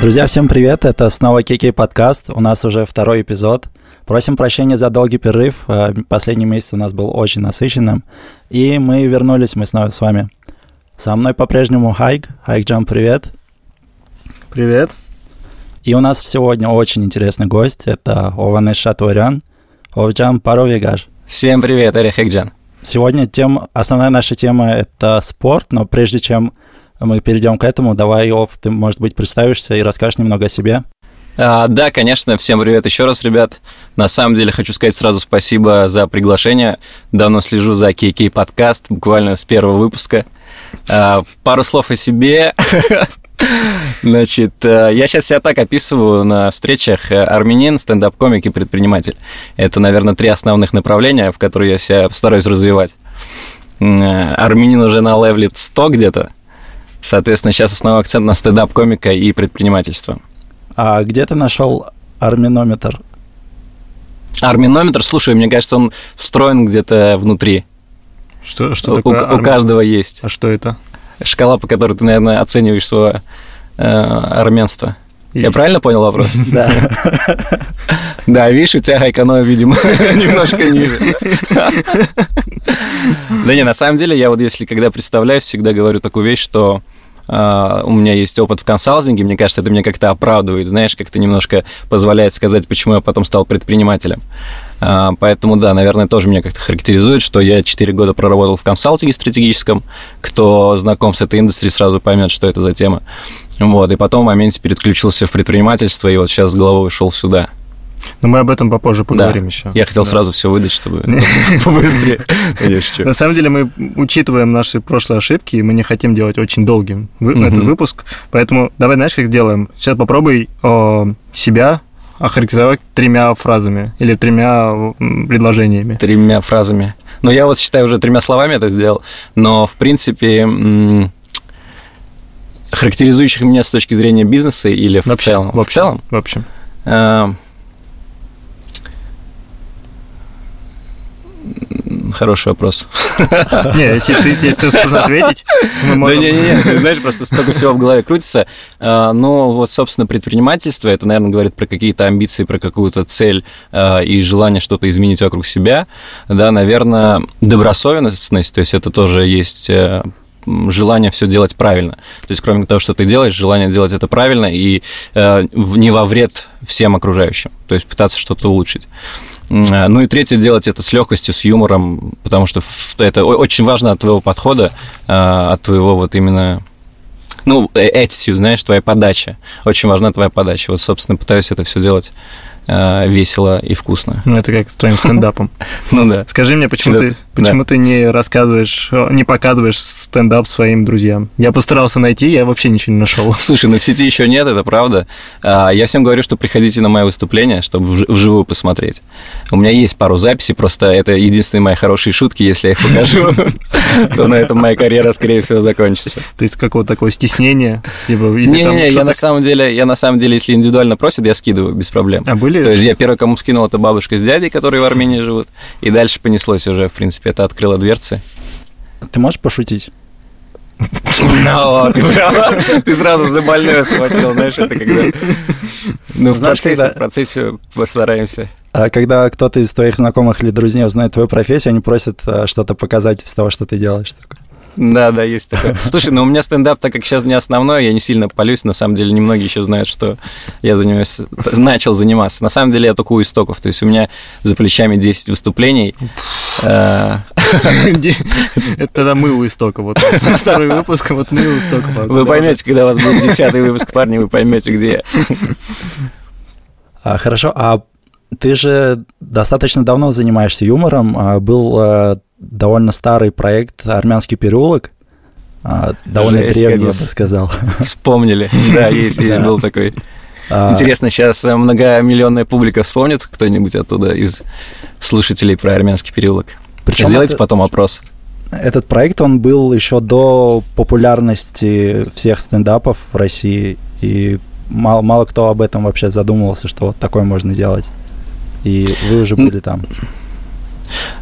Друзья, всем привет! Это снова Кики подкаст. У нас уже второй эпизод. Просим прощения за долгий перерыв. Э, последний месяц у нас был очень насыщенным. И мы вернулись, мы снова с вами. Со мной по-прежнему Хайк. Хайк Джам, привет. Привет. И у нас сегодня очень интересный гость. Это Ованеш Шатурян. Овджам Паровигаш. Всем привет, Эрих Хайкджан. Сегодня тем, основная наша тема — это спорт, но прежде чем мы перейдем к этому. Давай, Ов, ты, может быть, представишься и расскажешь немного о себе. А, да, конечно. Всем привет еще раз, ребят. На самом деле хочу сказать сразу спасибо за приглашение. Давно слежу за KK подкаст, буквально с первого выпуска. А, пару слов о себе. Значит, э, я сейчас себя так описываю на встречах армянин, стендап-комик и предприниматель. Это, наверное, три основных направления, в которые я себя стараюсь развивать. Э, армянин уже на левле 100 где-то, Соответственно, сейчас основной акцент на стендап-комика и предпринимательство. А где ты нашел арминометр? Арминометр, слушай, мне кажется, он встроен где-то внутри. Что, что такое? У, у каждого есть. А что это? Шкала, по которой ты, наверное, оцениваешь свое э, армянство. И... Я правильно понял вопрос? Да. Да, видишь, у тебя хайкано, видимо, немножко ниже. Да не, на самом деле, я вот если когда представляюсь, всегда говорю такую вещь, что Uh, у меня есть опыт в консалтинге, мне кажется, это меня как-то оправдывает, знаешь, как-то немножко позволяет сказать, почему я потом стал предпринимателем. Uh, поэтому, да, наверное, тоже меня как-то характеризует, что я 4 года проработал в консалтинге стратегическом. Кто знаком с этой индустрией, сразу поймет, что это за тема. Вот, и потом в моменте переключился в предпринимательство, и вот сейчас с головой ушел сюда. Но мы об этом попозже поговорим да. еще. Я хотел да. сразу все выдать, чтобы побыстрее. На самом деле мы учитываем наши прошлые ошибки, и мы не хотим делать очень долгим этот выпуск. Поэтому давай, знаешь, как делаем? Сейчас попробуй себя охарактеризовать тремя фразами или тремя предложениями. Тремя фразами. Ну, я вот считаю, уже тремя словами это сделал, но, в принципе, характеризующих меня с точки зрения бизнеса или в целом? В, целом? В общем. Хороший вопрос. Не, если ты, если ты ответить, мы можем... Да не, не, не, знаешь, просто столько всего в голове крутится. Э, но вот, собственно, предпринимательство, это, наверное, говорит про какие-то амбиции, про какую-то цель э, и желание что-то изменить вокруг себя. Да, наверное, добросовестность, то есть это тоже есть желание все делать правильно. То есть, кроме того, что ты делаешь, желание делать это правильно и э, не во вред всем окружающим. То есть пытаться что-то улучшить. Э, ну и третье, делать это с легкостью, с юмором, потому что это очень важно от твоего подхода, э, от твоего вот именно ну, э, attitude, знаешь, твоя подача. Очень важна твоя подача. Вот, собственно, пытаюсь это все делать весело и вкусно. Ну, это как с твоим стендапом. Ну да. Скажи мне, почему ты почему ты не рассказываешь, не показываешь стендап своим друзьям? Я постарался найти, я вообще ничего не нашел. Слушай, ну в сети еще нет, это правда. А, я всем говорю, что приходите на мои выступления, чтобы вживую посмотреть. У меня есть пару записей, просто это единственные мои хорошие шутки, если я их покажу, то на этом моя карьера, скорее всего, закончится. То есть какого-то такого стеснения? Не-не, я на самом деле, я на самом деле, если индивидуально просят, я скидываю без проблем. А были были? То есть я первый, кому скинул, это бабушка с дядей, которые в Армении живут. И дальше понеслось уже, в принципе, это открыло дверцы. Ты можешь пошутить? Ну, ты сразу за больное схватил, знаешь, это когда... Ну, в процессе, в процессе постараемся. А когда кто-то из твоих знакомых или друзей узнает твою профессию, они просят а, что-то показать из того, что ты делаешь. Да, да, есть такое. Слушай, ну у меня стендап, так как сейчас не основной, я не сильно полюсь. На самом деле, немногие еще знают, что я занимаюсь, начал заниматься. На самом деле, я только у истоков. То есть у меня за плечами 10 выступлений. Э, Это тогда мы у истока. Вот второй выпуск, вот мы у истока. Вы поймете, когда у вас будет десятый выпуск, парни, вы поймете, где я. Хорошо, а ты же достаточно давно занимаешься юмором. А был э, довольно старый проект «Армянский переулок», а, довольно Жесть, древний, я бы сказал. Вспомнили, да, есть, есть, был такой. А. Интересно, сейчас многомиллионная публика вспомнит кто-нибудь оттуда из слушателей про армянский переулок. Причем Сделайте потом опрос. этот проект, он был еще до популярности всех стендапов в России, и мало, мало кто об этом вообще задумывался, что вот такое можно делать. И вы уже были там.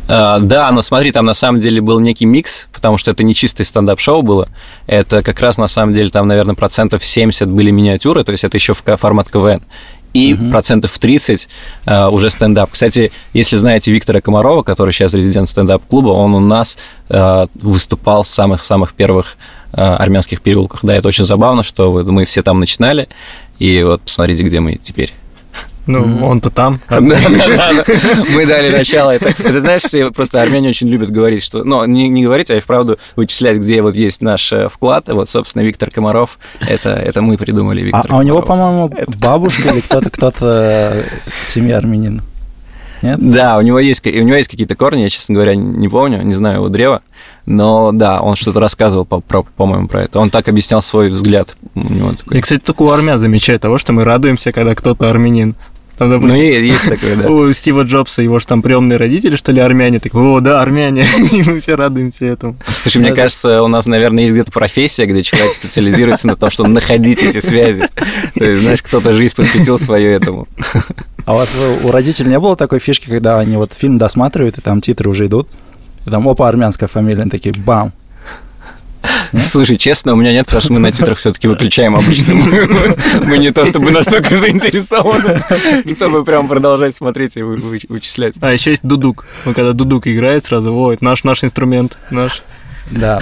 Uh, да, но смотри, там на самом деле был некий микс, потому что это не чистое стендап-шоу было. Это как раз на самом деле там, наверное, процентов 70 были миниатюры, то есть это еще формат КВН. И угу. процентов 30 uh, э, уже стендап. Кстати, если знаете Виктора Комарова, который сейчас резидент стендап-клуба, он у нас uh, выступал в самых-самых первых армянских переулках. Да, это очень забавно, что мы все там начинали. И вот посмотрите, где мы теперь. Ну, mm-hmm. он-то там. Мы дали начало. Это, знаешь, все просто армяне очень любят говорить, что... Ну, не, не говорить, а и вправду вычислять, где вот есть наш э, вклад. Вот, собственно, Виктор Комаров, это, это мы придумали Виктор А, а у него, по-моему, бабушка или кто-то, кто-то в семье армянин. Нет? Да, у него есть, у него есть какие-то корни, я, честно говоря, не помню, не знаю его древа, но да, он что-то рассказывал, по, про, по-моему, про это. Он так объяснял свой взгляд. У него такой... Я, кстати, только у армян замечаю того, что мы радуемся, когда кто-то армянин. Там, допустим, ну, есть такое, да. У Стива Джобса, его же там приемные родители, что ли, армяне. Так, о, да, армяне. И мы все радуемся этому. Слушай, мне кажется, у нас, наверное, есть где-то профессия, где человек специализируется на том, чтобы находить эти связи. То есть, знаешь, кто-то жизнь посвятил свою этому. А у вас у родителей не было такой фишки, когда они вот фильм досматривают, и там титры уже идут, и там, опа, армянская фамилия, они такие, бам, Слушай, честно, у меня нет, потому что мы на титрах все-таки выключаем обычно. Мы не то чтобы настолько заинтересованы, чтобы прям продолжать смотреть и вычислять. А, еще есть дудук. Ну, когда дудук играет, сразу, вот, наш, наш инструмент, наш. Да.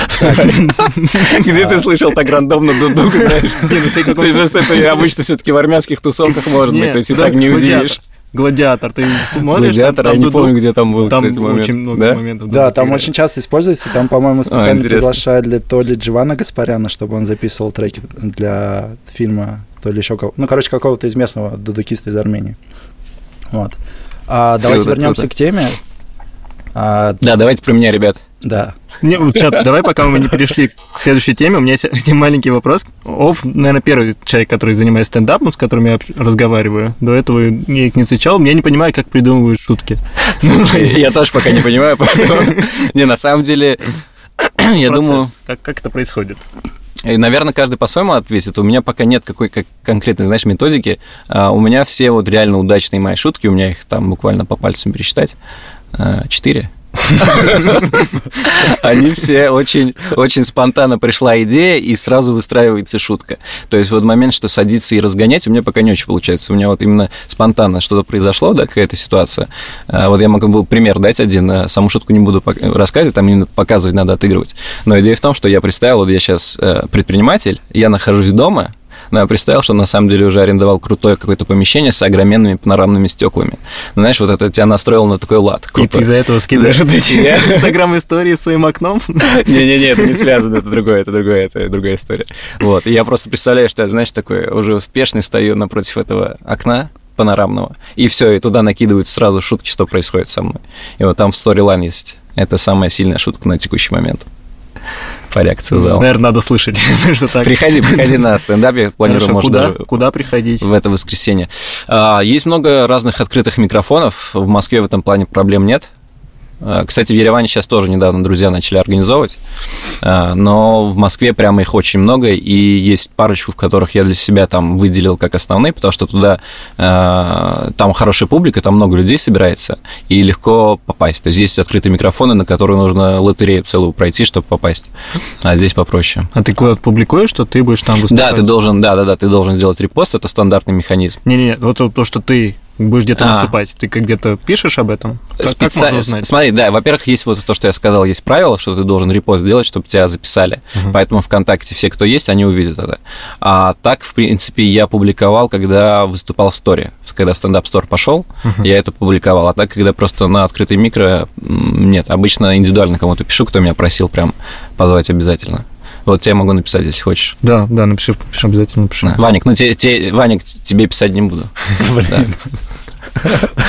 Где ты слышал так рандомно дудук, знаешь? Ну, то есть это обычно все-таки в армянских тусовках может быть, то есть и так не удивишь. Гладиатор, ты смотришь? Гладиатор, я не помню, где там был, там кстати, очень много да? моментов. Да, там очень часто используется. Там, по-моему, а, специально приглашали то ли Дживана Гаспаряна, чтобы он записывал треки для фильма, то ли еще кого Ну, короче, какого-то из местного дудукиста из Армении. Вот. А, давайте вернемся к теме. А, да, давайте про меня, ребят. Да. Не, чат, давай, пока мы не перешли к следующей теме, у меня есть один маленький вопрос. Ов, наверное, первый человек, который занимается стендапом, с которым я разговариваю. До этого я их не встречал, я не понимаю, как придумывают шутки. Я тоже пока не понимаю. Не, на самом деле, я думаю... Как это происходит? И, наверное, каждый по-своему ответит. У меня пока нет какой как конкретной, знаешь, методики. А у меня все вот реально удачные мои шутки, у меня их там буквально по пальцам пересчитать. Четыре. Они все очень, очень спонтанно пришла идея, и сразу выстраивается шутка. То есть вот момент, что садиться и разгонять, у меня пока не очень получается. У меня вот именно спонтанно что-то произошло, да, какая-то ситуация. А, вот я могу был пример дать один, а, саму шутку не буду рассказывать, там именно показывать надо, отыгрывать. Но идея в том, что я представил, вот я сейчас э, предприниматель, я нахожусь дома, но я представил, что на самом деле уже арендовал крутое какое-то помещение с огроменными панорамными стеклами. Ну, знаешь, вот это тебя настроил на такой лад. Крутой. И ты из-за этого скидываешь вот эти инстаграм-истории своим окном? Не-не-не, это не связано, это другое, это другое, это другая история. Вот, и я просто представляю, что я, знаешь, такой уже успешный стою напротив этого окна, панорамного. И все, и туда накидывают сразу шутки, что происходит со мной. И вот там в сторилайн есть. Это самая сильная шутка на текущий момент по реакции зала. Наверное, надо слышать, что так. Приходи, приходи на стендап, я планирую, может, куда, даже куда приходить? В это воскресенье. А, есть много разных открытых микрофонов. В Москве в этом плане проблем нет. А, кстати, в Ереване сейчас тоже недавно друзья начали организовывать, а, но в Москве прямо их очень много, и есть парочку, в которых я для себя там выделил как основные, потому что туда а, там хорошая публика, там много людей собирается, и легко попасть. То есть есть открытые микрофоны, на которые нужно лотерею целую пройти, чтобы попасть, а здесь попроще. А ты куда-то публикуешь, что ты будешь там выступать? Да, ты должен, да, да, да, ты должен сделать репост, это стандартный механизм. Не-не-не, вот то, что ты будешь где-то а. выступать, ты где-то пишешь об этом? Как, Специ... как можно узнать? Смотри, да, во-первых, есть вот то, что я сказал, есть правило, что ты должен репост сделать, чтобы тебя записали. Угу. Поэтому ВКонтакте все, кто есть, они увидят это. А так, в принципе, я публиковал, когда выступал в сторе. Когда стендап-стор пошел, угу. я это публиковал. А так, когда просто на открытый микро, нет, обычно индивидуально кому-то пишу, кто меня просил прям позвать обязательно. Вот тебе могу написать, если хочешь. Да, да, напиши, обязательно напиши. Да. Ваник, ну те, те, Ваник, тебе писать не буду.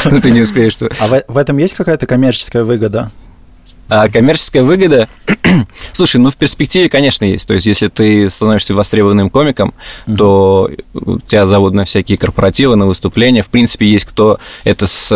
Ну ты не успеешь. А в этом есть какая-то коммерческая выгода? А коммерческая выгода, слушай, ну в перспективе, конечно, есть. То есть, если ты становишься востребованным комиком, mm-hmm. то тебя зовут на всякие корпоративы, на выступления. В принципе, есть кто это с,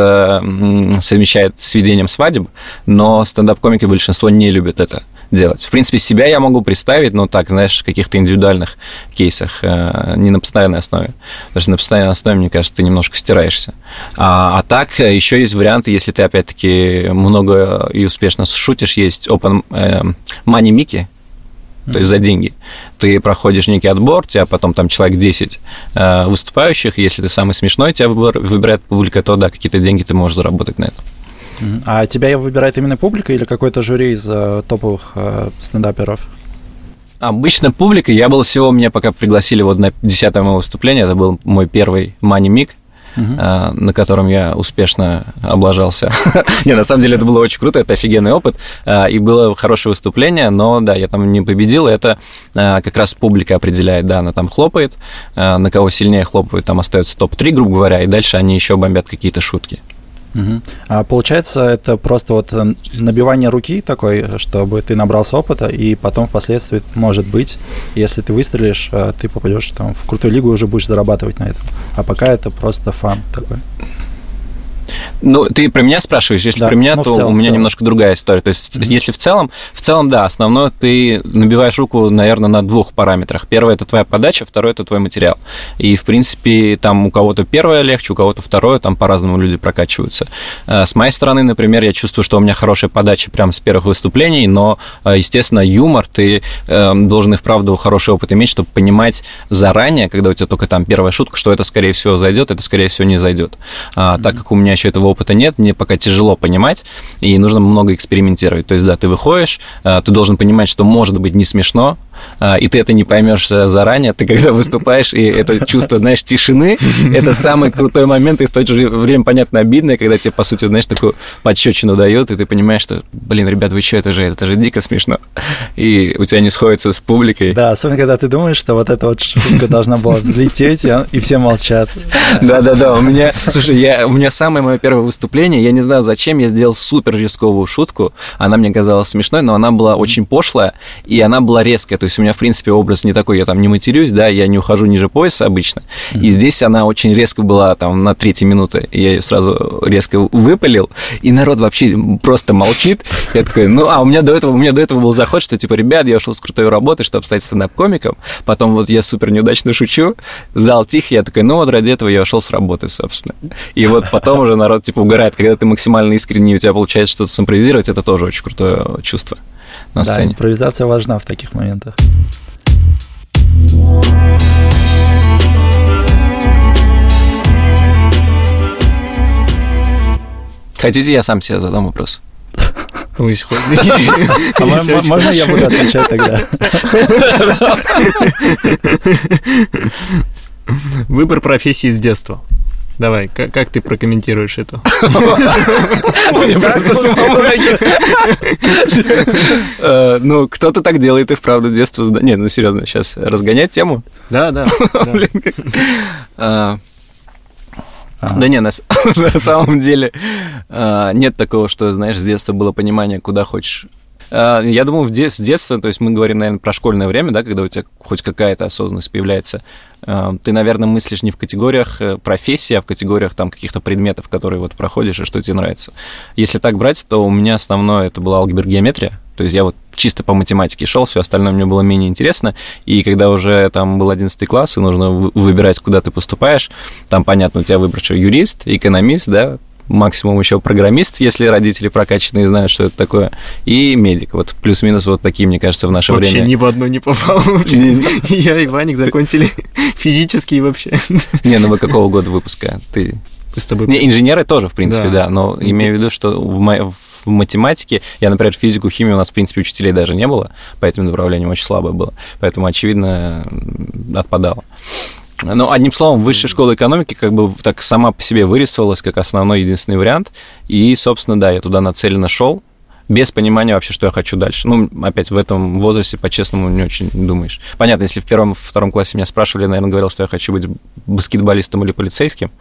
совмещает с ведением свадеб, но стендап-комики большинство не любят это делать. В принципе, себя я могу представить, но так, знаешь, в каких-то индивидуальных кейсах, э, не на постоянной основе. Потому что на постоянной основе, мне кажется, ты немножко стираешься. А, а так, э, еще есть варианты, если ты, опять-таки, много и успешно шутишь, есть open э, money Mickey, то есть за деньги. Ты проходишь некий отбор, тебя потом там человек 10 э, выступающих, если ты самый смешной, тебя выбирает публика, то да, какие-то деньги ты можешь заработать на этом. А тебя выбирает именно публика или какой-то жюри из э, топовых э, стендаперов? Обычно публика. Я был всего, меня пока пригласили вот на 10 мое выступление, это был мой первый Money Миг, Uh-huh. А, на котором я успешно облажался. не, на самом деле это было очень круто, это офигенный опыт, и было хорошее выступление, но да, я там не победил, это как раз публика определяет, да, она там хлопает, на кого сильнее хлопает, там остается топ-3, грубо говоря, и дальше они еще бомбят какие-то шутки. Угу. А получается, это просто вот э, набивание руки такой, чтобы ты набрался опыта, и потом впоследствии, может быть, если ты выстрелишь, э, ты попадешь там в крутую лигу и уже будешь зарабатывать на этом. А пока это просто фан такой. Ну, ты про меня спрашиваешь, если да, про меня, ну, то целом, у меня немножко другая история. То есть, mm-hmm. если в целом, в целом, да, основное ты набиваешь руку, наверное, на двух параметрах. Первое это твоя подача, второе это твой материал. И, в принципе, там у кого-то первое легче, у кого-то второе, там по-разному люди прокачиваются. Э, с моей стороны, например, я чувствую, что у меня хорошая подача прямо с первых выступлений, но, э, естественно, юмор, ты э, должен и вправду хороший опыт иметь, чтобы понимать заранее, когда у тебя только там первая шутка, что это, скорее всего, зайдет, это, скорее всего, не зайдет. Mm-hmm. Так как у меня еще этого опыта нет, мне пока тяжело понимать, и нужно много экспериментировать. То есть, да, ты выходишь, э, ты должен понимать, что может быть не смешно, и ты это не поймешь заранее, ты когда выступаешь, и это чувство, знаешь, тишины, это самый крутой момент, и в то же время, понятно, обидное, когда тебе, по сути, знаешь, такую подщечину дает, и ты понимаешь, что, блин, ребят, вы что, это же, это же дико смешно, и у тебя не сходится с публикой. Да, особенно, когда ты думаешь, что вот эта вот шутка должна была взлететь, и все молчат. Да-да-да, у меня, слушай, я, у меня самое мое первое выступление, я не знаю, зачем, я сделал супер рисковую шутку, она мне казалась смешной, но она была очень пошлая, и она была резкая, то есть у меня, в принципе, образ не такой, я там не матерюсь, да, я не ухожу ниже пояса обычно. Mm-hmm. И здесь она очень резко была там на третьей минуты. Я ее сразу резко выпалил, и народ вообще просто молчит. Я такой, ну, а у меня до этого, у меня до этого был заход, что типа, ребят, я ушел с крутой работы, чтобы стать стендап-комиком. Потом вот я супер неудачно шучу, зал тихий, я такой, ну вот ради этого я ушел с работы, собственно. И вот потом уже народ типа угорает, когда ты максимально искренне, у тебя получается что-то симпровизировать, это тоже очень крутое чувство на да, сцене. импровизация важна в таких моментах. Хотите, я сам себе задам вопрос? Ну, а можно я буду отвечать тогда? Выбор профессии с детства. Давай, как, как ты прокомментируешь это? Мне просто самому Ну, кто-то так делает, и вправду детство... Не, ну серьезно, сейчас разгонять тему? Да, да. А, да не, на, на самом деле а, нет такого, что, знаешь, с детства было понимание, куда хочешь а, я думаю, в де- с детства, то есть мы говорим, наверное, про школьное время, да, когда у тебя хоть какая-то осознанность появляется, а, ты, наверное, мыслишь не в категориях э, профессии, а в категориях там каких-то предметов, которые вот проходишь и что тебе нравится. Если так брать, то у меня основное это была алгебра-геометрия, то есть я вот чисто по математике шел, все остальное мне было менее интересно. И когда уже там был 11 класс, и нужно выбирать, куда ты поступаешь, там, понятно, у тебя выбор, что юрист, экономист, да, максимум еще программист, если родители прокачанные знают, что это такое, и медик. Вот плюс-минус вот такие, мне кажется, в наше вообще время. Вообще ни в одно не попал. Я и Ваник закончили физические вообще. Не, ну вы какого года выпуска? Ты с тобой... Не, инженеры тоже, в принципе, да, да но имею в виду, что в, мо... в математике, я, например, физику, химию у нас, в принципе, учителей даже не было, по этим направлениям очень слабое было, поэтому, очевидно, отпадало. Ну, одним словом, высшая школа экономики как бы так сама по себе вырисовалась как основной единственный вариант. И, собственно, да, я туда нацеленно шел. Без понимания вообще, что я хочу дальше. Ну, опять в этом возрасте, по-честному, не очень думаешь. Понятно, если в первом, втором классе меня спрашивали, я, наверное, говорил, что я хочу быть баскетболистом или полицейским.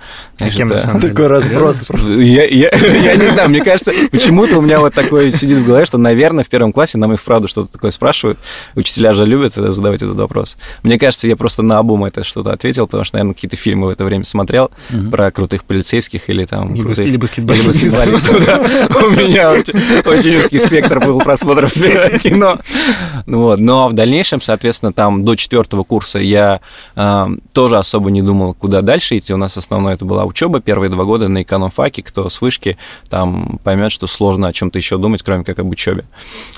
А кем это... Такой разброс. Я, я, я не знаю, мне кажется, почему-то у меня вот такое сидит в голове, что, наверное, в первом классе нам и вправду что-то такое спрашивают. Учителя же любят задавать этот вопрос. Мне кажется, я просто на обум это что-то ответил, потому что, наверное, какие-то фильмы в это время смотрел угу. про крутых полицейских или там... Крутых. Или баскетболистов У меня очень узкий спектр был просмотров кино. Ну вот. Но в дальнейшем, соответственно, там до четвертого курса я тоже особо не думал, куда дальше идти. У нас основное это была учеба первые два года на эконом-факе. Кто с вышки, там поймет, что сложно о чем-то еще думать, кроме как об учебе.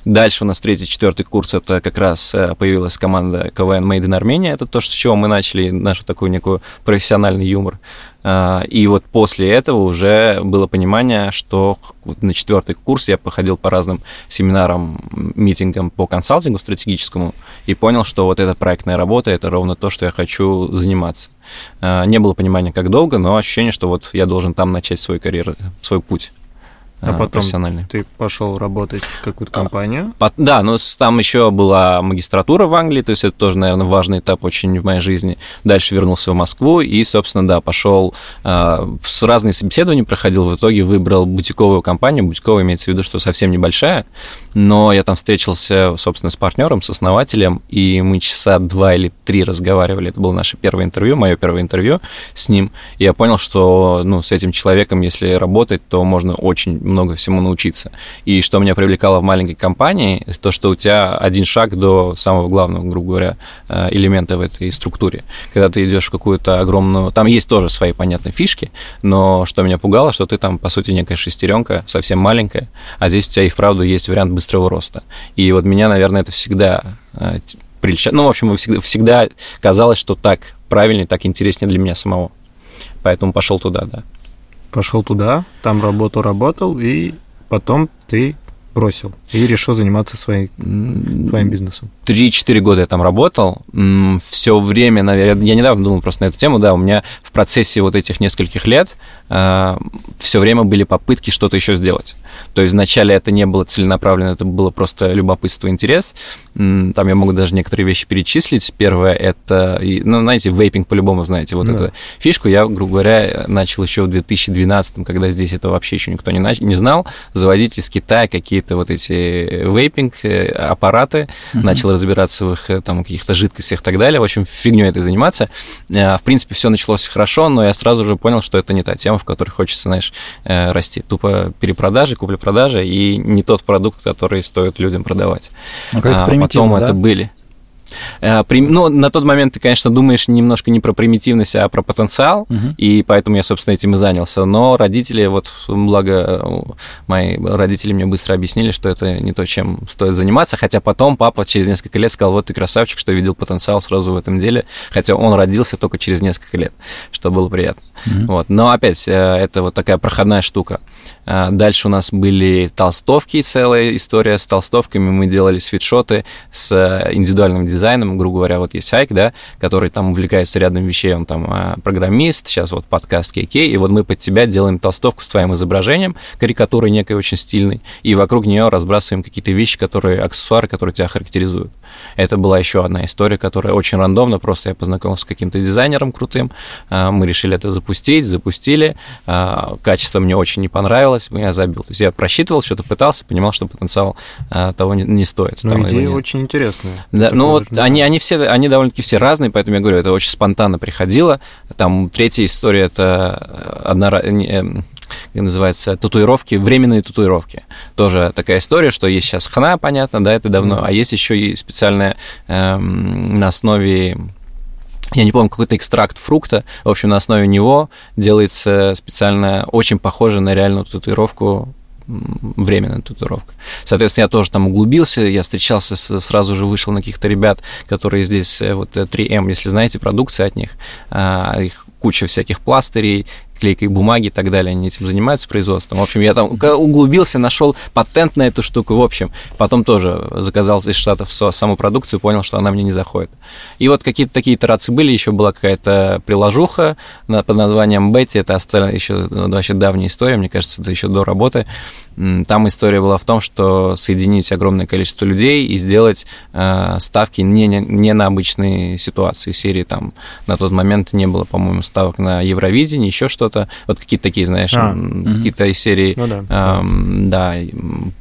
Дальше у нас третий, четвертый курс, это как раз э, появилась команда КВН Made in Armenia. Это то, с чего мы начали нашу такую некую профессиональный юмор. А, и вот после этого уже было понимание, что на четвертый курс я походил по разным семинарам, митингам по консалтингу стратегическому и понял, что вот эта проектная работа – это ровно то, что я хочу заниматься. А, не было понимания, как долго, но ощущение, что вот я должен там начать свой карьеру, свой путь. А, а потом ты пошел работать в какую-то компанию? А, да, но там еще была магистратура в Англии, то есть это тоже, наверное, важный этап очень в моей жизни. Дальше вернулся в Москву и, собственно, да, пошел а, с разные собеседования проходил, в итоге выбрал бутиковую компанию. Бутиковая имеется в виду, что совсем небольшая, но я там встретился, собственно, с партнером, с основателем, и мы часа два или три разговаривали. Это было наше первое интервью, мое первое интервью с ним. И я понял, что ну, с этим человеком, если работать, то можно очень много всему научиться. И что меня привлекало в маленькой компании, то, что у тебя один шаг до самого главного, грубо говоря, э, элемента в этой структуре. Когда ты идешь в какую-то огромную... Там есть тоже свои, понятные фишки, но что меня пугало, что ты там, по сути, некая шестеренка, совсем маленькая, а здесь у тебя и вправду есть вариант быстрого роста. И вот меня, наверное, это всегда э, прельщает. Ну, в общем, всегда, всегда казалось, что так правильнее, так интереснее для меня самого. Поэтому пошел туда, да пошел туда, там работал, работал, и потом ты бросил и решил заниматься своей, своим бизнесом? Три-четыре года я там работал. Все время, наверное, я недавно думал просто на эту тему, да, у меня в процессе вот этих нескольких лет э, все время были попытки что-то еще сделать. То есть вначале это не было целенаправленно, это было просто любопытство, интерес. Там я могу даже некоторые вещи перечислить. Первое это, ну, знаете, вейпинг по-любому знаете, вот да. эту фишку я, грубо говоря, начал еще в 2012, когда здесь это вообще еще никто не, нач... не знал, завозить из Китая какие-то вот эти вейпинг э, uh-huh. начал разбираться в их э, там каких-то жидкостях и так далее. В общем, фигню этой заниматься. Э, в принципе, все началось хорошо, но я сразу же понял, что это не та тема, в которой хочется, знаешь, расти. Тупо перепродажи, купли-продажи и не тот продукт, который стоит людям продавать. Ну, а потом да? это были. Э, ну, на тот момент ты, конечно, думаешь немножко не про примитивность, а про потенциал, угу. и поэтому я, собственно, этим и занялся. Но родители, вот, благо, мои родители мне быстро объяснили, что это не то, чем стоит заниматься, хотя потом папа через несколько лет сказал, вот ты красавчик, что видел потенциал сразу в этом деле, хотя он родился только через несколько лет, что было приятно. Угу. Вот. Но опять, э, это вот такая проходная штука. Э, дальше у нас были толстовки, целая история с толстовками, мы делали свитшоты с индивидуальным дизайном, дизайном, грубо говоря, вот есть Айк, да, который там увлекается рядом вещей, он там а, программист, сейчас вот подкаст KK, и вот мы под тебя делаем толстовку с твоим изображением, карикатурой некой очень стильной, и вокруг нее разбрасываем какие-то вещи, которые, аксессуары, которые тебя характеризуют. Это была еще одна история, которая очень рандомно, просто я познакомился с каким-то дизайнером крутым, а, мы решили это запустить, запустили, а, качество мне очень не понравилось, я забил. То есть я просчитывал, что-то пытался, понимал, что потенциал того не, не стоит. Но идея очень интересная. Да, ну вот да. они, они все, они довольно-таки все разные, поэтому я говорю, это очень спонтанно приходило. Там третья история, это одна эм, как называется, татуировки, временные татуировки. Тоже такая история, что есть сейчас хна, понятно, да, это давно, mm. а есть еще и специальная эм, на основе я не помню, какой-то экстракт фрукта. В общем, на основе него делается специально очень похоже на реальную татуировку временная татуировка. Соответственно, я тоже там углубился, я встречался, с, сразу же вышел на каких-то ребят, которые здесь, э, вот 3M, э, если знаете, продукция от них, а, их куча всяких пластырей, клейкой бумаги и так далее, они этим занимаются производством. В общем, я там углубился, нашел патент на эту штуку, в общем, потом тоже заказал из Штатов саму продукцию, понял, что она мне не заходит. И вот какие-то такие итерации были, еще была какая-то приложуха под названием Betty, это остальная еще ну, вообще давняя история, мне кажется, это еще до работы. Там история была в том, что соединить огромное количество людей и сделать э, ставки не, не, не на обычные ситуации серии. Там на тот момент не было, по-моему, ставок на Евровидение, еще что-то. Вот какие-то такие, знаешь, а, какие-то из серии, ну, да. Э, да,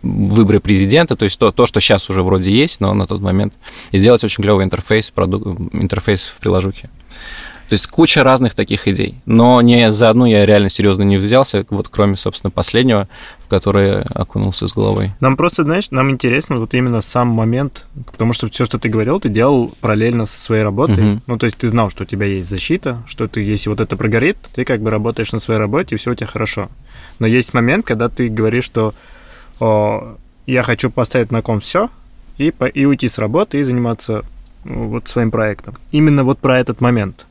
выборы президента, то есть то, то, что сейчас уже вроде есть, но на тот момент. И сделать очень клевый интерфейс, продукт, интерфейс в приложухе. То есть куча разных таких идей. Но не за одну я реально серьезно не взялся, вот кроме, собственно, последнего, в который окунулся с головой. Нам просто, знаешь, нам интересно вот именно сам момент, потому что все, что ты говорил, ты делал параллельно со своей работой. Угу. Ну, то есть ты знал, что у тебя есть защита, что ты, если вот это прогорит, ты как бы работаешь на своей работе, и все у тебя хорошо. Но есть момент, когда ты говоришь, что о, я хочу поставить на ком все и, и уйти с работы и заниматься вот своим проектом. Именно вот про этот момент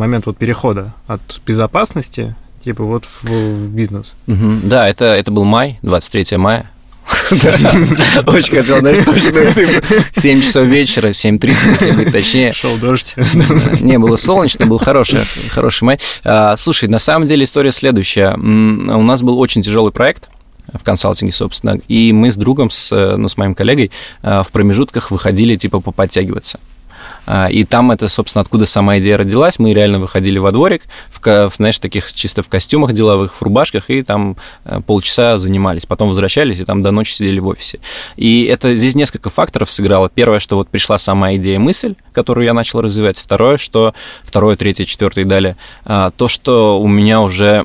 момент вот перехода от безопасности, типа вот в, в бизнес. Угу. Да, это, это был май, 23 мая. Очень хотел, знаешь, точную цифру. 7 часов вечера, 7.30, если быть точнее. Шел дождь. Не, было солнечно, был хороший, хороший май. А, слушай, на самом деле история следующая. У нас был очень тяжелый проект, в консалтинге, собственно, и мы с другом, с, ну, с моим коллегой а, в промежутках выходили, типа, поподтягиваться. А, и там это, собственно, откуда сама идея родилась. Мы реально выходили во дворик, в, в знаешь, таких чисто в костюмах деловых, в рубашках, и там э, полчаса занимались. Потом возвращались, и там до ночи сидели в офисе. И это здесь несколько факторов сыграло. Первое, что вот пришла сама идея, мысль, которую я начал развивать. Второе, что... Второе, третье, четвертое и далее. А, то, что у меня уже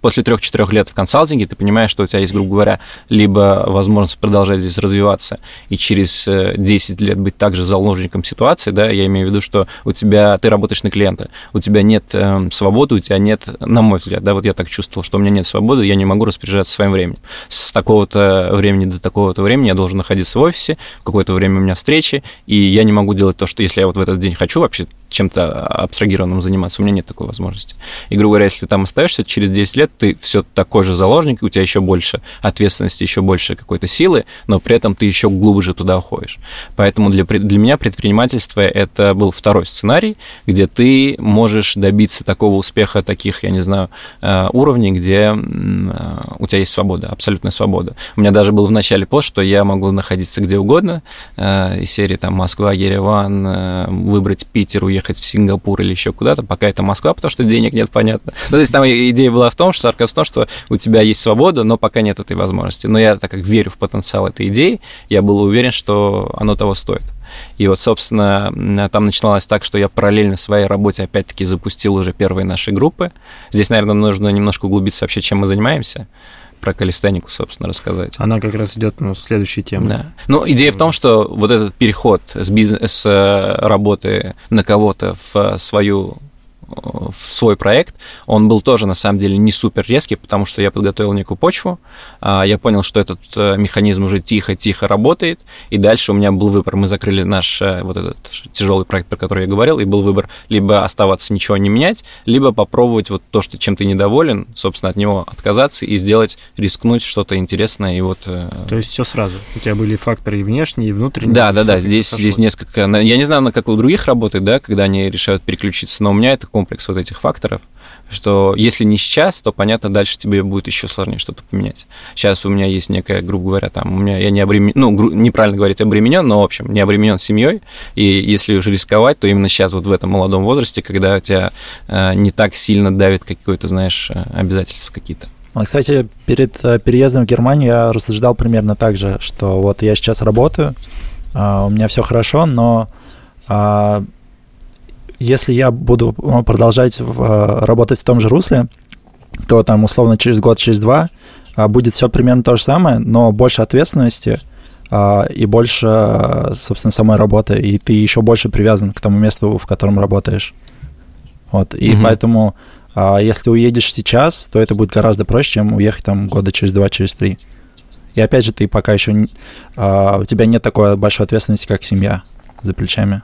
после трех-четырех лет в консалтинге ты понимаешь, что у тебя есть, грубо говоря, либо возможность продолжать здесь развиваться и через 10 э, лет быть также заложником ситуации, да, я имею в виду, что у тебя, ты работаешь на клиента, у тебя нет э, свободы, у тебя нет, на мой взгляд, да, вот я так чувствовал, что у меня нет свободы, я не могу распоряжаться своим временем. С такого-то времени до такого-то времени я должен находиться в офисе, в какое-то время у меня встречи, и я не могу делать то, что если я вот в этот день хочу вообще чем-то абстрагированным заниматься. У меня нет такой возможности. И, грубо говоря, если ты там остаешься, через 10 лет ты все такой же заложник, у тебя еще больше ответственности, еще больше какой-то силы, но при этом ты еще глубже туда уходишь. Поэтому для, для меня предпринимательство это был второй сценарий, где ты можешь добиться такого успеха, таких, я не знаю, э, уровней, где э, у тебя есть свобода, абсолютная свобода. У меня даже был в начале пост, что я могу находиться где угодно, э, из серии там Москва, Ереван, выбрать Питер, уехать уехать в Сингапур или еще куда-то, пока это Москва, потому что денег нет, понятно. Ну, то есть там идея была в том, что сарказм в том, что у тебя есть свобода, но пока нет этой возможности. Но я, так как верю в потенциал этой идеи, я был уверен, что оно того стоит. И вот, собственно, там начиналось так, что я параллельно своей работе опять-таки запустил уже первые наши группы. Здесь, наверное, нужно немножко углубиться вообще, чем мы занимаемся про калистенику, собственно, рассказать. Она как раз идет ну, следующей темой. Да. Ну, идея в том, что вот этот переход с, бизнес, с э, работы на кого-то в свою в свой проект, он был тоже, на самом деле, не супер резкий, потому что я подготовил некую почву, а, я понял, что этот э, механизм уже тихо-тихо работает, и дальше у меня был выбор. Мы закрыли наш э, вот этот тяжелый проект, про который я говорил, и был выбор либо оставаться, ничего не менять, либо попробовать вот то, что чем ты недоволен, собственно, от него отказаться и сделать, рискнуть что-то интересное. И вот... Э, то есть все сразу? У тебя были факторы и внешние, и внутренние? Да, да, да. Здесь, здесь несколько... Я не знаю, на как у других работает, да, когда они решают переключиться, но у меня это комплекс вот этих факторов, что если не сейчас, то, понятно, дальше тебе будет еще сложнее что-то поменять. Сейчас у меня есть некая, грубо говоря, там, у меня, я не обременен, ну, гру, неправильно говорить обременен, но, в общем, не обременен семьей, и если уже рисковать, то именно сейчас, вот в этом молодом возрасте, когда у тебя э, не так сильно давит какое-то, знаешь, э, обязательства какие-то. Кстати, перед э, переездом в Германию я рассуждал примерно так же, что вот я сейчас работаю, а, у меня все хорошо, но а, если я буду э, продолжать в, э, работать в том же русле, то там условно через год, через два а, будет все примерно то же самое, но больше ответственности и больше, собственно, самой работы, и ты еще больше привязан к тому месту, в котором работаешь. Вот, и угу. поэтому, если уедешь сейчас, то это будет гораздо проще, чем уехать там года через два, через три. И опять же, ты пока еще у тебя нет такой большой ответственности, как семья за плечами.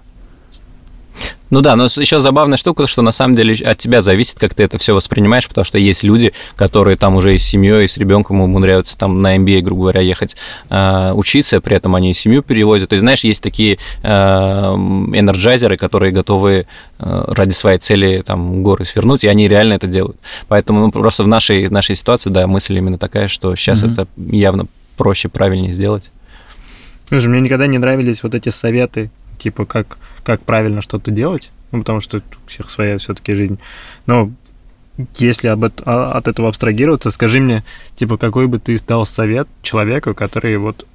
Ну да, но еще забавная штука, что на самом деле от тебя зависит, как ты это все воспринимаешь, потому что есть люди, которые там уже и с семьей, и с ребенком умудряются там на MBA, грубо говоря, ехать э, учиться, при этом они семью перевозят. То есть, знаешь, есть такие э, энерджайзеры, которые готовы э, ради своей цели там горы свернуть, и они реально это делают. Поэтому ну, просто в нашей, нашей ситуации, да, мысль именно такая, что сейчас mm-hmm. это явно проще, правильнее сделать. Слушай, мне никогда не нравились вот эти советы типа, как, как правильно что-то делать, ну, потому что у всех своя все-таки жизнь. Но если об, а, от этого абстрагироваться, скажи мне, типа, какой бы ты дал совет человеку, который вот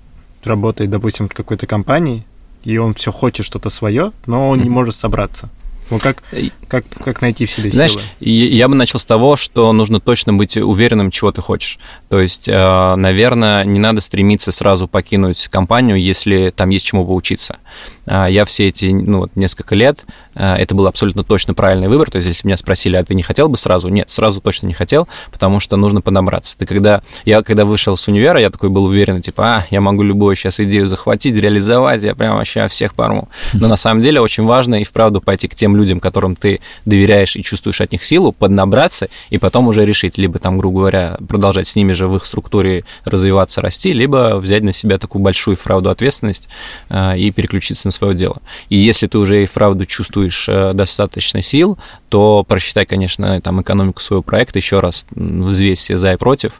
работает, допустим, в какой-то компании, и он все хочет что-то свое, но он mm-hmm. не может собраться. Ну, как, как, как найти в себе Знаешь, силы? я бы начал с того, что нужно точно быть уверенным, чего ты хочешь. То есть, э, наверное, не надо стремиться сразу покинуть компанию, если там есть чему поучиться. А, я все эти, ну, вот несколько лет, э, это был абсолютно точно правильный выбор. То есть, если меня спросили, а ты не хотел бы сразу? Нет, сразу точно не хотел, потому что нужно подобраться. Ты когда, я когда вышел с универа, я такой был уверен, типа, а, я могу любую сейчас идею захватить, реализовать, я прям вообще всех порву. Но на самом деле очень важно и вправду пойти к тем людям, которым ты доверяешь и чувствуешь от них силу, поднабраться и потом уже решить, либо там, грубо говоря, продолжать с ними же в их структуре развиваться, расти, либо взять на себя такую большую вправду ответственность э, и переключиться на свое дело. И если ты уже и вправду чувствуешь э, достаточно сил, то просчитай, конечно, там экономику своего проекта, еще раз взвесь все за и против.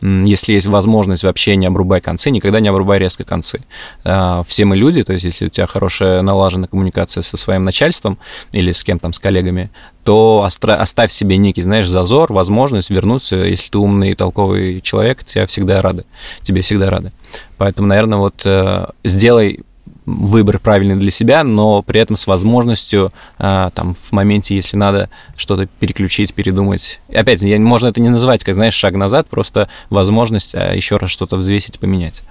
Если есть возможность, вообще не обрубай концы, никогда не обрубай резко концы. Э, все мы люди, то есть если у тебя хорошая налаженная коммуникация со своим начальством или с кем там, с коллегами, то оставь себе некий, знаешь, зазор, возможность вернуться. Если ты умный и толковый человек, тебя всегда рады. Тебе всегда рады. Поэтому, наверное, вот э, сделай выбор правильный для себя, но при этом с возможностью а, там в моменте, если надо что-то переключить, передумать. Опять, можно это не называть, как знаешь, шаг назад, просто возможность а, еще раз что-то взвесить, поменять.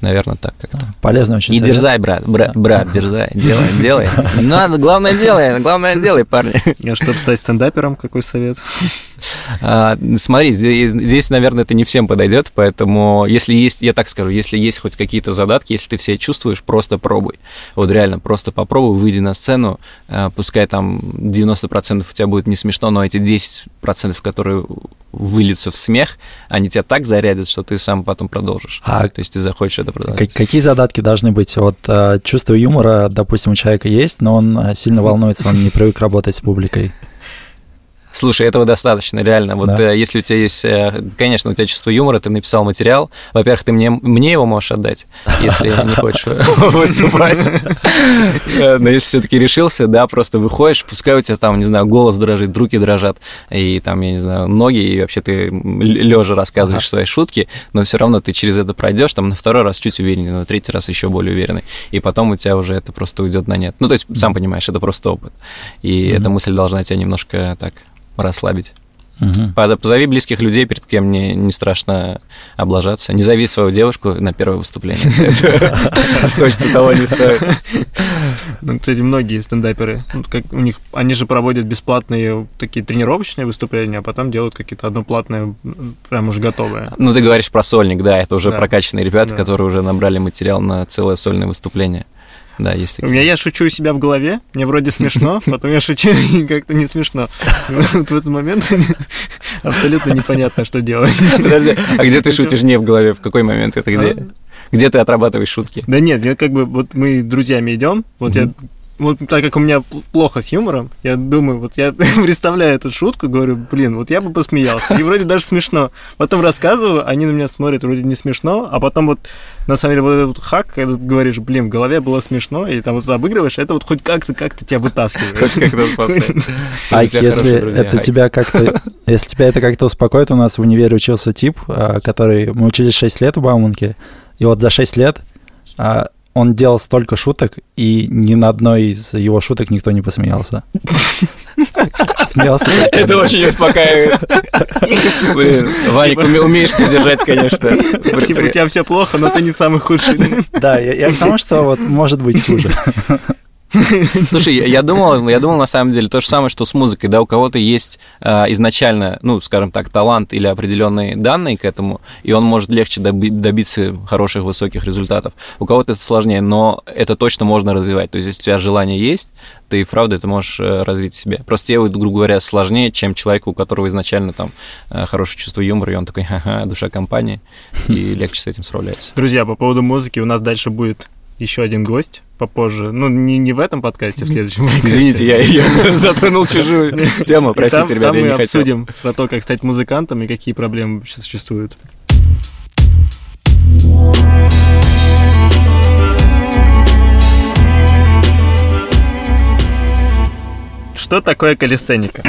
Наверное, так как-то. Полезно очень. И совет. дерзай, брат, брат, брат, дерзай, делай, делай. Надо, главное делай, главное делай, парни. А чтобы стать стендапером, какой совет? А, смотри, здесь, здесь, наверное, это не всем подойдет, поэтому если есть, я так скажу, если есть хоть какие-то задатки, если ты все чувствуешь, просто пробуй. Вот реально, просто попробуй, выйди на сцену, а, пускай там 90% у тебя будет не смешно, но эти 10%, которые выльются в смех, они тебя так зарядят, что ты сам потом продолжишь. А То есть ты захочешь это продолжать. Какие задатки должны быть? Вот а, чувство юмора, допустим, у человека есть, но он а, сильно волнуется, он не привык работать с публикой. Слушай, этого достаточно, реально. Вот да. э, если у тебя есть, э, конечно, у тебя чувство юмора, ты написал материал. Во-первых, ты мне, мне его можешь отдать, если не хочешь выступать. Э, но если все-таки решился, да, просто выходишь, пускай у тебя там, не знаю, голос дрожит, руки дрожат, и там, я не знаю, ноги, и вообще ты лежа рассказываешь свои шутки, но все равно ты через это пройдешь, там на второй раз чуть увереннее, на третий раз еще более уверенный, и потом у тебя уже это просто уйдет на нет. Ну, то есть, сам понимаешь, это просто опыт. И эта мысль должна тебя немножко так расслабить. Угу. Позови близких людей, перед кем мне не страшно облажаться. Не зови свою девушку на первое выступление. Точно того не стоит. Ну, кстати, многие стендаперы, у них, они же проводят бесплатные такие тренировочные выступления, а потом делают какие-то одноплатные, прям уже готовые. Ну, ты говоришь про сольник, да, это уже прокачанные ребята, которые уже набрали материал на целое сольное выступление. Да, есть такие. У меня я шучу у себя в голове, мне вроде смешно, потом я шучу и как-то не смешно. Вот в этот момент абсолютно непонятно, что делать. Подожди, а где ты шутишь не в голове? В какой момент это где? А? Где ты отрабатываешь шутки? Да нет, я как бы, вот мы друзьями идем, вот я вот так как у меня плохо с юмором, я думаю, вот я представляю эту шутку, говорю, блин, вот я бы посмеялся. И вроде даже смешно. Потом рассказываю, они на меня смотрят, вроде не смешно, а потом вот, на самом деле, вот этот хак, когда ты говоришь, блин, в голове было смешно, и там вот обыгрываешь, это вот хоть как-то как-то тебя вытаскивает. Хоть как-то А если это тебя как-то, если тебя это как-то успокоит, у нас в универе учился тип, а, который, мы учились 6 лет в Бауманке, и вот за 6 лет а, он делал столько шуток, и ни на одной из его шуток никто не посмеялся. Смеялся. Это очень успокаивает. Блин, Ваник, умеешь поддержать, конечно. Типа у тебя все плохо, но ты не самый худший. Да, я к тому, что вот может быть хуже. Слушай, я, думал, я думал на самом деле то же самое, что с музыкой, да, у кого-то есть э, изначально, ну, скажем так, талант или определенные данные к этому, и он может легче доби- добиться хороших высоких результатов. У кого-то это сложнее, но это точно можно развивать. То есть, если у тебя желание есть, ты и правда это можешь э, развить в себе. Просто тебе, грубо говоря, сложнее, чем человеку, у которого изначально там э, хорошее чувство юмора, и он такой, ха-ха, душа компании, и легче с этим справляется. Друзья, по поводу музыки у нас дальше будет еще один гость попозже. Ну, не, не в этом подкасте, в следующем. Извините, я, я затронул чужую тему. Простите, там, ребята, там я мы не хотел. обсудим про то, как стать музыкантом и какие проблемы вообще существуют. Что такое калистеника?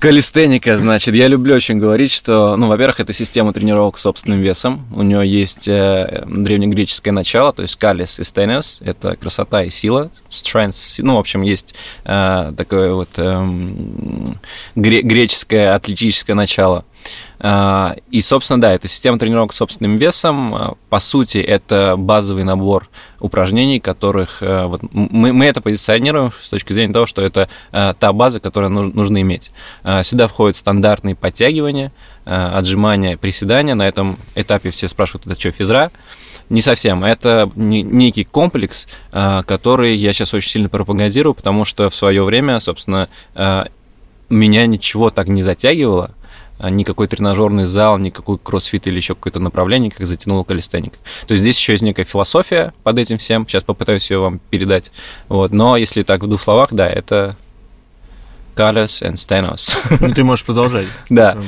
Калистеника, значит, я люблю очень говорить, что, ну, во-первых, это система тренировок с собственным весом. У нее есть э, древнегреческое начало, то есть калис и стениос, это красота и сила, strength, ну, в общем, есть э, такое вот э, гре- греческое атлетическое начало. А, И, собственно, да, это система тренировок с собственным весом. А, По сути, это базовый набор упражнений, которых э, вот, мы, мы это позиционируем с точки зрения того, что это э, та база, которую нужно, иметь. А, Сюда входят стандартные подтягивания, э, отжимания, приседания. На этом этапе все спрашивают, это что, физра? Не совсем. Это не- некий комплекс, который я сейчас очень сильно пропагандирую, потому что в свое время, собственно, меня ничего так не затягивало, никакой тренажерный зал, никакой кроссфит или еще какое-то направление, как затянула калистеника. То есть здесь еще есть некая философия под этим всем. Сейчас попытаюсь ее вам передать. Вот. Но если так в двух словах, да, это Калес and Stenos. Ну, ты можешь продолжать. Да.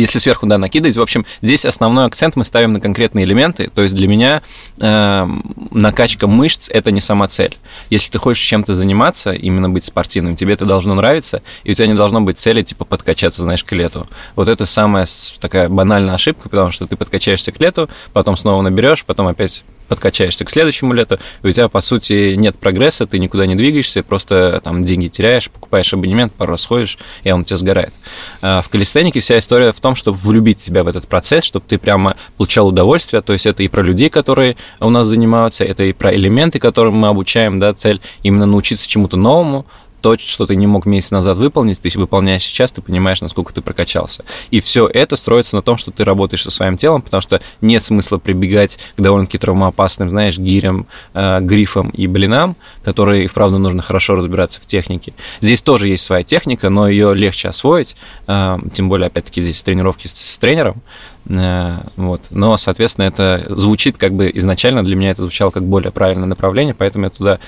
Если сверху, да, накидывать. В общем, здесь основной акцент мы ставим на конкретные элементы. То есть для меня э, накачка мышц – это не сама цель. Если ты хочешь чем-то заниматься, именно быть спортивным, тебе это должно нравиться, и у тебя не должно быть цели, типа, подкачаться, знаешь, к лету. Вот это самая такая банальная ошибка, потому что ты подкачаешься к лету, потом снова наберешь, потом опять подкачаешься к следующему лету, и у тебя, по сути, нет прогресса, ты никуда не двигаешься, просто там деньги теряешь, покупаешь абонемент, пару раз ходишь, и он у тебя сгорает. А В калистенике вся история в том, чтобы влюбить себя в этот процесс, чтобы ты прямо получал удовольствие, то есть это и про людей, которые у нас занимаются, это и про элементы, которым мы обучаем, да, цель именно научиться чему-то новому, то, что ты не мог месяц назад выполнить, ты выполняешь сейчас, ты понимаешь, насколько ты прокачался. И все это строится на том, что ты работаешь со своим телом, потому что нет смысла прибегать к довольно-таки травмоопасным, знаешь, гирям, э, грифам и блинам, которые, вправду, нужно хорошо разбираться в технике. Здесь тоже есть своя техника, но ее легче освоить, э, тем более, опять-таки, здесь тренировки с, с тренером, Э, вот. Но, соответственно, это звучит как бы изначально для меня это звучало как более правильное направление, поэтому я туда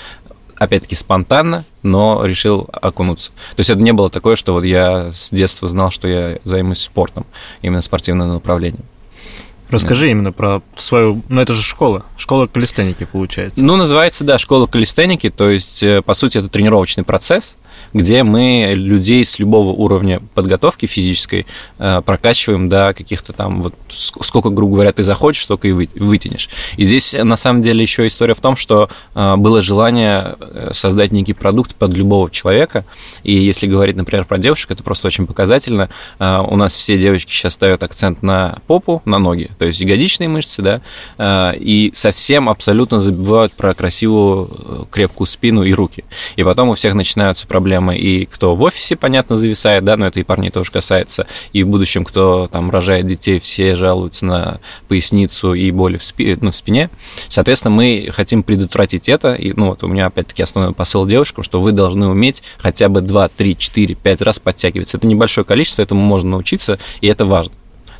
опять-таки спонтанно, но решил окунуться. То есть это не было такое, что вот я с детства знал, что я займусь спортом, именно спортивным направлением. Расскажи именно про свою... Ну, это же школа. Школа калистеники, получается. Ну, называется, да, школа калистеники, то есть, э, по сути, это тренировочный процесс, где мы людей с любого уровня подготовки физической э, прокачиваем до каких-то там, вот ск- сколько, грубо говоря, ты захочешь, столько и вы- вытянешь. И здесь, э, на самом деле, еще история в том, что э, было желание создать некий продукт под любого человека, и если говорить, например, про девушек, это просто очень показательно. У нас все девочки сейчас ставят акцент на попу, на ноги, то есть ягодичные мышцы, да, и совсем абсолютно забывают про красивую крепкую спину и руки. И потом у всех начинаются проблемы, и кто в офисе, понятно, зависает, да, но это и парней тоже касается, и в будущем, кто там рожает детей, все жалуются на поясницу и боли в, спи- ну, в спине. Соответственно, мы хотим предотвратить это, и, ну, вот у меня, опять-таки, основной посыл девушкам, что вы должны уметь хотя бы 2, 3, 4, 5 раз подтягиваться. Это небольшое количество, этому можно научиться, и это важно.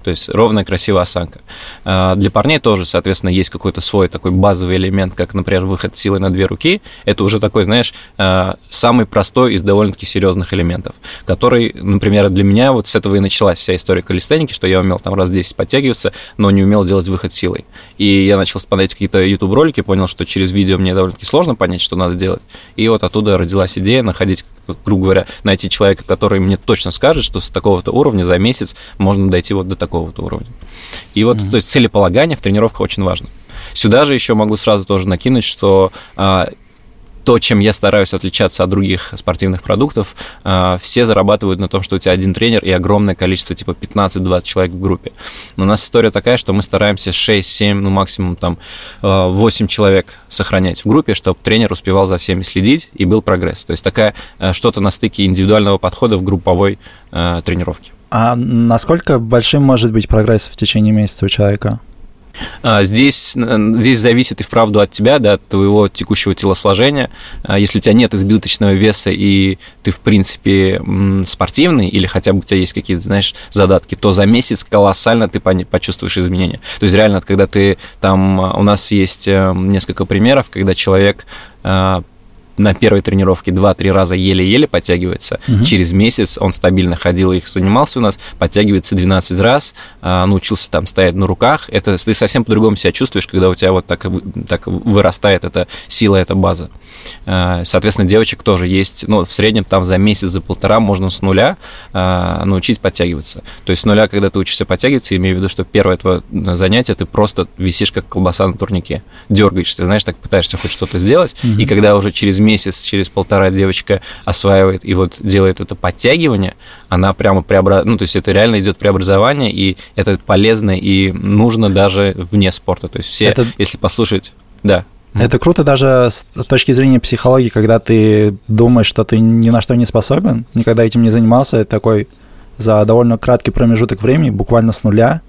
То есть ровная, красивая осанка. А, Для парней тоже, соответственно, есть какой-то свой такой базовый элемент, как, например, выход силой на две руки. Это уже такой, знаешь, а, самый простой из довольно-таки серьезных элементов, который, например, для меня вот с этого и началась вся история калистеники, что я умел там раз 10 подтягиваться, но не умел делать выход силой. И я начал смотреть какие-то YouTube-ролики, понял, что через видео мне довольно-таки сложно понять, что надо делать. И вот оттуда родилась идея находить, грубо говоря, найти человека, который мне точно скажет, что с такого-то уровня за месяц можно дойти вот до такого-то уровня. И вот, то есть целеполагание в тренировках очень важно. Сюда же еще могу сразу тоже накинуть, что а, то, чем я стараюсь отличаться от других спортивных продуктов, э, все зарабатывают на том, что у тебя один тренер и огромное количество, типа 15-20 человек в группе. Но у нас история такая, что мы стараемся 6-7, ну максимум там 8 человек сохранять в группе, чтобы тренер успевал за всеми следить и был прогресс. То есть такая что-то на стыке индивидуального подхода в групповой тренировке. А насколько большим может быть прогресс в течение месяца у человека? А, здесь, здесь зависит и вправду от тебя, да, от твоего текущего телосложения. А, если у тебя нет избыточного веса и ты, в принципе, спортивный, или хотя бы у тебя есть какие-то, знаешь, задатки, то за месяц колоссально ты почувствуешь изменения. То есть реально, когда ты там... У нас есть э, несколько примеров, когда человек а, на первой тренировке 2-3 раза еле-еле подтягивается. Угу. Через месяц он стабильно ходил и их занимался у нас, подтягивается 12 раз, а, научился там стоять на руках. Это ты совсем по-другому себя чувствуешь, когда у тебя вот так, так вырастает эта сила, эта база. А, соответственно, девочек тоже есть, ну, в среднем там за месяц, за полтора можно с нуля а, научить подтягиваться. То есть с нуля, когда ты учишься подтягиваться, имею в виду, что первое твое занятие, ты просто висишь как колбаса на турнике, дергаешься, знаешь, так пытаешься хоть что-то сделать, угу. и когда уже через месяц, через полтора девочка осваивает и вот делает это подтягивание, она прямо преобразует, ну, то есть это реально идет преобразование, и это полезно и нужно даже вне спорта. То есть все, это... если послушать, да. Это круто даже с точки зрения психологии, когда ты думаешь, что ты ни на что не способен, никогда этим не занимался, такой за довольно краткий промежуток времени, буквально с нуля,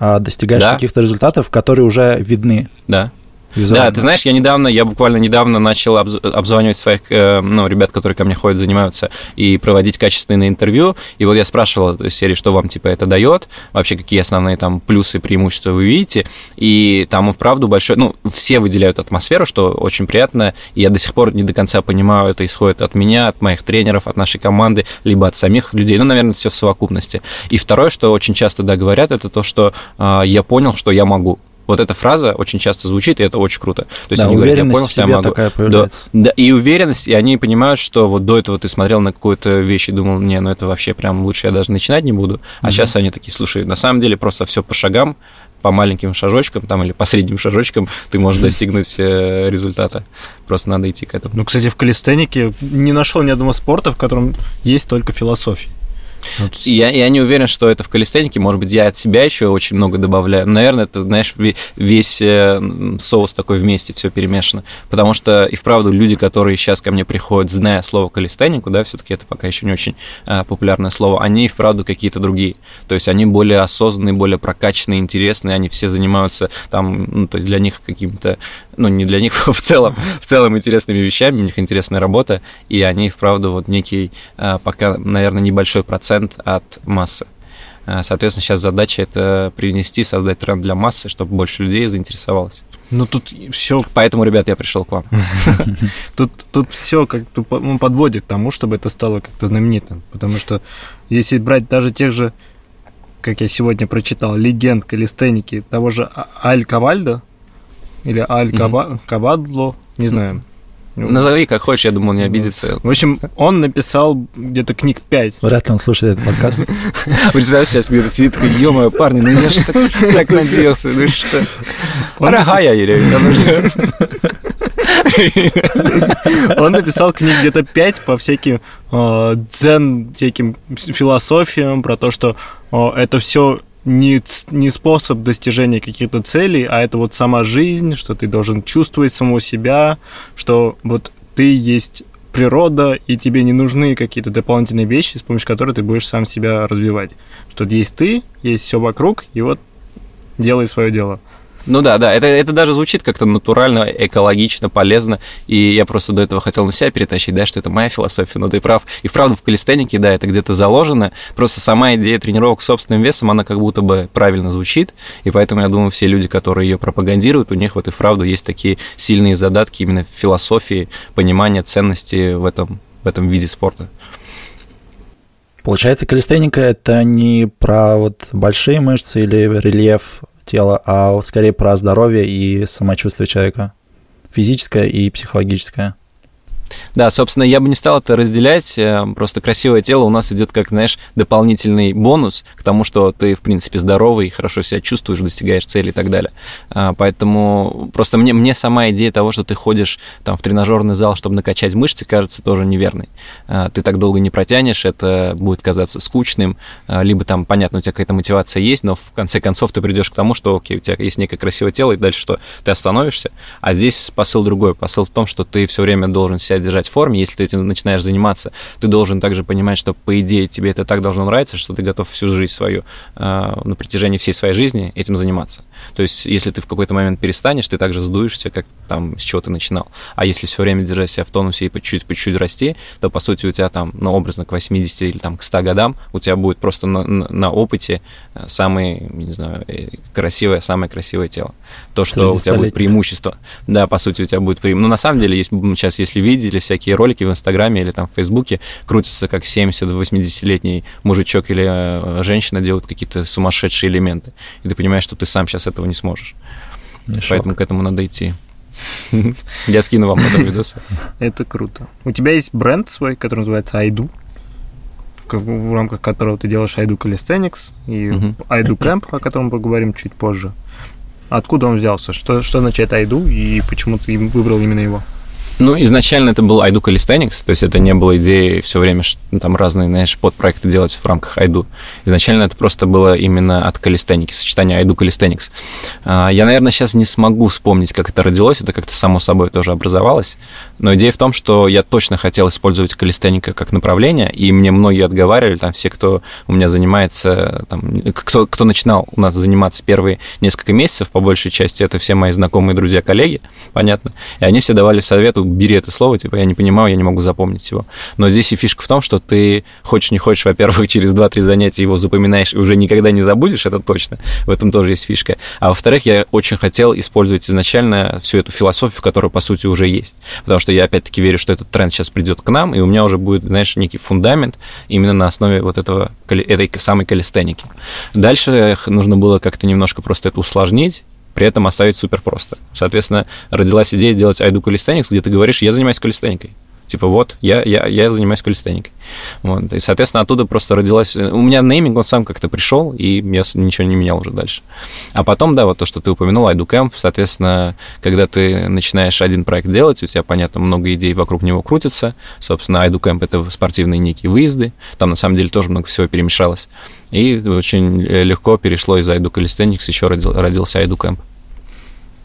а, достигаешь да. каких-то результатов, которые уже видны. Да. Визуально. Да, ты знаешь, я недавно, я буквально недавно начал обзванивать своих, э, ну, ребят, которые ко мне ходят, занимаются, и проводить качественные интервью. И вот я спрашивал из серии, что вам, типа, это дает, вообще какие основные там плюсы, преимущества вы видите. И там, вправду, большой, ну, все выделяют атмосферу, что очень приятно. И я до сих пор не до конца понимаю, это исходит от меня, от моих тренеров, от нашей команды, либо от самих людей. Ну, наверное, все в совокупности. И второе, что очень часто, да, говорят, это то, что э, я понял, что я могу. Вот эта фраза очень часто звучит, и это очень круто. То есть да, они говорят, я понял, что я могу. такая появляется. Да, да, и уверенность, и они понимают, что вот до этого ты смотрел на какую-то вещь и думал, не, ну это вообще прям лучше я даже начинать не буду. А угу. сейчас они такие, слушай, на самом деле просто все по шагам, по маленьким шажочкам там или по средним шажочкам ты можешь достигнуть э, результата. Просто надо идти к этому. Ну, кстати, в калистенике не нашел ни одного спорта, в котором есть только философия. Я, я не уверен, что это в калистенике. Может быть, я от себя еще очень много добавляю. Наверное, это, знаешь, весь э, соус такой вместе, все перемешано. Потому что, и вправду, люди, которые сейчас ко мне приходят, зная слово калистенику, да, все-таки это пока еще не очень а, популярное слово, они и вправду какие-то другие. То есть они более осознанные, более прокачанные, интересные, они все занимаются там, ну, то есть для них какими-то, ну, не для них, в целом, в целом интересными вещами, у них интересная работа, и они вправду вот некий, а, пока, наверное, небольшой процент от массы. Э, соответственно, сейчас задача это привнести, создать тренд для массы, чтобы больше людей заинтересовалось. Ну тут все. Поэтому, ребят, я пришел к вам. Тут, тут все как ну, подводит к тому, чтобы это стало как-то знаменитым. Потому что если брать даже тех же, как я сегодня прочитал, легенд калистеники того же а-, Аль Кавальдо или Аль Кавадло, не знаю, ну, Назови как хочешь, я думал, не обидится. В общем, он написал где-то книг 5. Вряд ли он слушает этот подкаст. Представляешь, сейчас где-то сидит такой, ё парни, ну я же так надеялся, ну что? Дорогая, Он написал книг где-то 5 по всяким э, дзен, всяким философиям, про то, что э, это все не, не способ достижения каких-то целей, а это вот сама жизнь, что ты должен чувствовать самого себя, что вот ты есть природа, и тебе не нужны какие-то дополнительные вещи, с помощью которых ты будешь сам себя развивать. Что есть ты, есть все вокруг, и вот делай свое дело. Ну да, да, это, это даже звучит как-то натурально, экологично, полезно, и я просто до этого хотел на себя перетащить, да, что это моя философия, но ты прав. И вправду в калистенике, да, это где-то заложено, просто сама идея тренировок с собственным весом, она как будто бы правильно звучит, и поэтому я думаю, все люди, которые ее пропагандируют, у них вот и вправду есть такие сильные задатки именно в философии, понимания ценности в этом, в этом виде спорта. Получается, калистеника – это не про вот большие мышцы или рельеф тела, а скорее про здоровье и самочувствие человека. Физическое и психологическое. Да, собственно, я бы не стал это разделять. Э, просто красивое тело у нас идет как, знаешь, дополнительный бонус к тому, что ты, в принципе, здоровый, хорошо себя чувствуешь, достигаешь цели и так далее. А, поэтому просто мне, мне сама идея того, что ты ходишь там, в тренажерный зал, чтобы накачать мышцы, кажется тоже неверной. А, ты так долго не протянешь, это будет казаться скучным, а, либо там, понятно, у тебя какая-то мотивация есть, но в конце концов ты придешь к тому, что, окей, у тебя есть некое красивое тело, и дальше что? Ты остановишься, а здесь посыл другой. Посыл в том, что ты все время должен себя держать в форме. Если ты этим начинаешь заниматься, ты должен также понимать, что, по идее, тебе это так должно нравиться, что ты готов всю жизнь свою, э, на протяжении всей своей жизни этим заниматься. То есть, если ты в какой-то момент перестанешь, ты также сдуешься, как там, с чего ты начинал. А если все время держать себя в тонусе и по чуть-чуть, по чуть-чуть расти, то, по сути, у тебя там, ну, образно, к 80 или там к 100 годам у тебя будет просто на, на, на опыте э, самое, не знаю, э, красивое, самое красивое тело. То, что у тебя будет преимущество. Да, по сути, у тебя будет преимущество. Ну, на самом деле, есть, сейчас, если видели всякие ролики в Инстаграме или там в Фейсбуке, крутятся как 70-80-летний мужичок или э, женщина делают какие-то сумасшедшие элементы. И ты понимаешь, что ты сам сейчас этого не сможешь. Не Поэтому шок. к этому надо идти. Я скину вам потом видосы. Это круто. У тебя есть бренд свой, который называется Айду, в рамках которого ты делаешь Айду Calisthenics и Айду Camp, о котором поговорим чуть позже. Откуда он взялся? Что, что означает Айду и почему ты выбрал именно его? Ну, изначально это был Айду Calisthenics, то есть это не было идеи все время ну, там разные, знаешь, подпроекты делать в рамках Айду. Изначально это просто было именно от Calisthenics, сочетание Айду Calisthenics. А, я, наверное, сейчас не смогу вспомнить, как это родилось, это как-то само собой тоже образовалось, но идея в том, что я точно хотел использовать калистеника как направление, и мне многие отговаривали, там все, кто у меня занимается, там, кто, кто начинал у нас заниматься первые несколько месяцев, по большей части это все мои знакомые, друзья, коллеги, понятно, и они все давали бери это слово, типа, я не понимаю, я не могу запомнить его. Но здесь и фишка в том, что ты хочешь не хочешь, во-первых, через 2-3 занятия его запоминаешь и уже никогда не забудешь, это точно. В этом тоже есть фишка. А во-вторых, я очень хотел использовать изначально всю эту философию, которая, по сути, уже есть. Потому что я, опять-таки, верю, что этот тренд сейчас придет к нам, и у меня уже будет, знаешь, некий фундамент именно на основе вот этого, этой самой калистеники. Дальше нужно было как-то немножко просто это усложнить, при этом оставить супер просто. Соответственно, родилась идея сделать Айду Calisthenics, где ты говоришь, я занимаюсь калистеникой. Типа, вот, я, я, я занимаюсь калистеникой. Вот. И, соответственно, оттуда просто родилась... У меня нейминг, он сам как-то пришел, и я ничего не менял уже дальше. А потом, да, вот то, что ты упомянул, Айдукэмп, соответственно, когда ты начинаешь один проект делать, у тебя, понятно, много идей вокруг него крутится. Собственно, Айдукэмп — это спортивные некие выезды. Там, на самом деле, тоже много всего перемешалось. И очень легко перешло из Айду Calisthenics, еще родил, родился Айду Кэмп.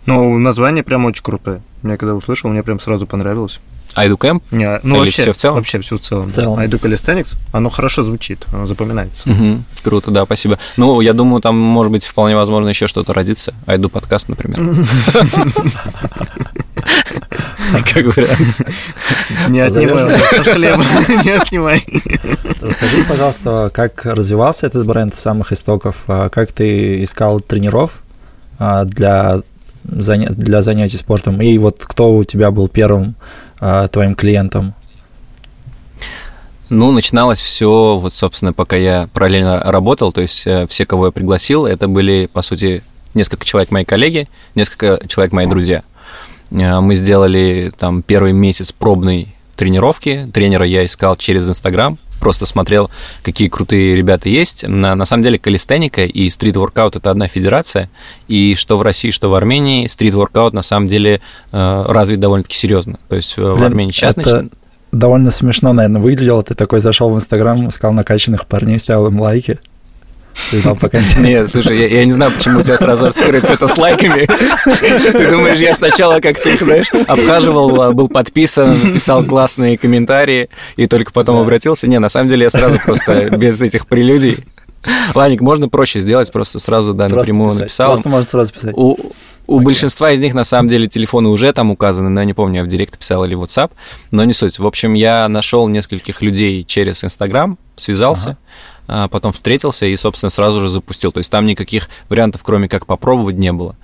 Ну, название прям очень крутое. Я когда услышал, мне прям сразу понравилось. Айду Кэмп? Не, ну, Или вообще, все в целом? Вообще все в целом. В целом. Айду Calisthenics, оно хорошо звучит, оно запоминается. Угу. Круто, да, спасибо. Ну, я думаю, там, может быть, вполне возможно еще что-то родится. Айду подкаст, например. Как вариант. Не отнимай не отнимай. Расскажи, пожалуйста, как развивался этот бренд с самых истоков, а как ты искал тренеров а, для для занятий спортом? И вот кто у тебя был первым а, твоим клиентом? Ну, начиналось все, вот, собственно, пока я параллельно работал, то есть э, все, кого я пригласил, это были, по сути, несколько человек мои коллеги, несколько человек мои друзья. Э, мы сделали там первый месяц пробной тренировки. Тренера я искал через Инстаграм, просто смотрел, какие крутые ребята есть. На, на самом деле калистеника и стрит-воркаут – это одна федерация, и что в России, что в Армении стрит-воркаут на самом деле э, развит довольно-таки серьезно. То есть Блин, в Армении сейчас это... Нач... довольно смешно, наверное, выглядело. Ты такой зашел в Инстаграм, искал накачанных парней, ставил им лайки. Нет, слушай, я, я не знаю, почему у тебя сразу ассоциируется это с лайками. Ты думаешь, я сначала как-то их, знаешь, обхаживал, а, был подписан, писал классные комментарии, и только потом обратился. Не, на самом деле я сразу просто без этих прелюдий Ваник, можно проще сделать, просто сразу, да, просто напрямую писать. написал. Просто можно сразу писать. У, у большинства из них, на самом деле, телефоны уже там указаны, но я не помню, я в Директ писал или в WhatsApp, но не суть. В общем, я нашел нескольких людей через Инстаграм, связался, потом встретился и, собственно, сразу же запустил. То есть там никаких вариантов, кроме как попробовать, не было.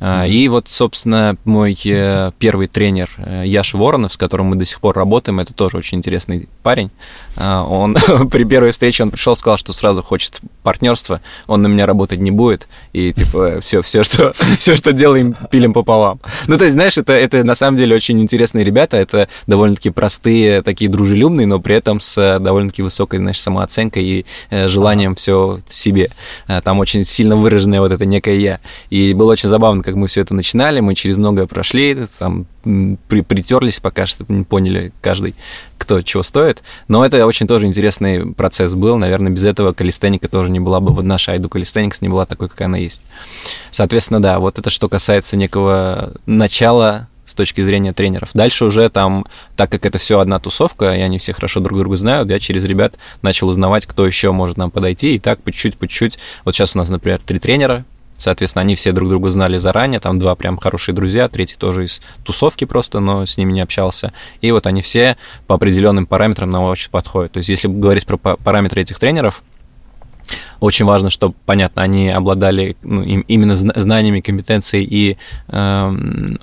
Mm-hmm. И вот, собственно, мой э, первый тренер э, Яша Воронов, с которым мы до сих пор работаем, это тоже очень интересный парень. А, он при первой встрече он пришел, сказал, что сразу хочет партнерства, он на меня работать не будет, и типа все, все, что, все, что делаем, пилим пополам. Ну, то есть, знаешь, это, это на самом деле очень интересные ребята, это довольно-таки простые, такие дружелюбные, но при этом с довольно-таки высокой, знаешь, самооценкой и э, желанием все себе. Э, там очень сильно выраженное вот это некое я. И было очень забавно, как мы все это начинали, мы через многое прошли, там при, притерлись пока что, не поняли каждый, кто чего стоит. Но это очень тоже интересный процесс был. Наверное, без этого калистеника тоже не была бы, вот наша Айду Калистеникс не была такой, какая она есть. Соответственно, да, вот это что касается некого начала с точки зрения тренеров. Дальше уже там, так как это все одна тусовка, и они все хорошо друг друга знают, я через ребят начал узнавать, кто еще может нам подойти, и так по чуть-чуть, по чуть-чуть. Вот сейчас у нас, например, три тренера, Соответственно, они все друг друга знали заранее, там два прям хорошие друзья, третий тоже из тусовки просто, но с ними не общался. И вот они все по определенным параметрам нам очень подходят. То есть, если говорить про параметры этих тренеров, очень важно, чтобы, понятно, они обладали ну, именно знаниями, компетенцией и э,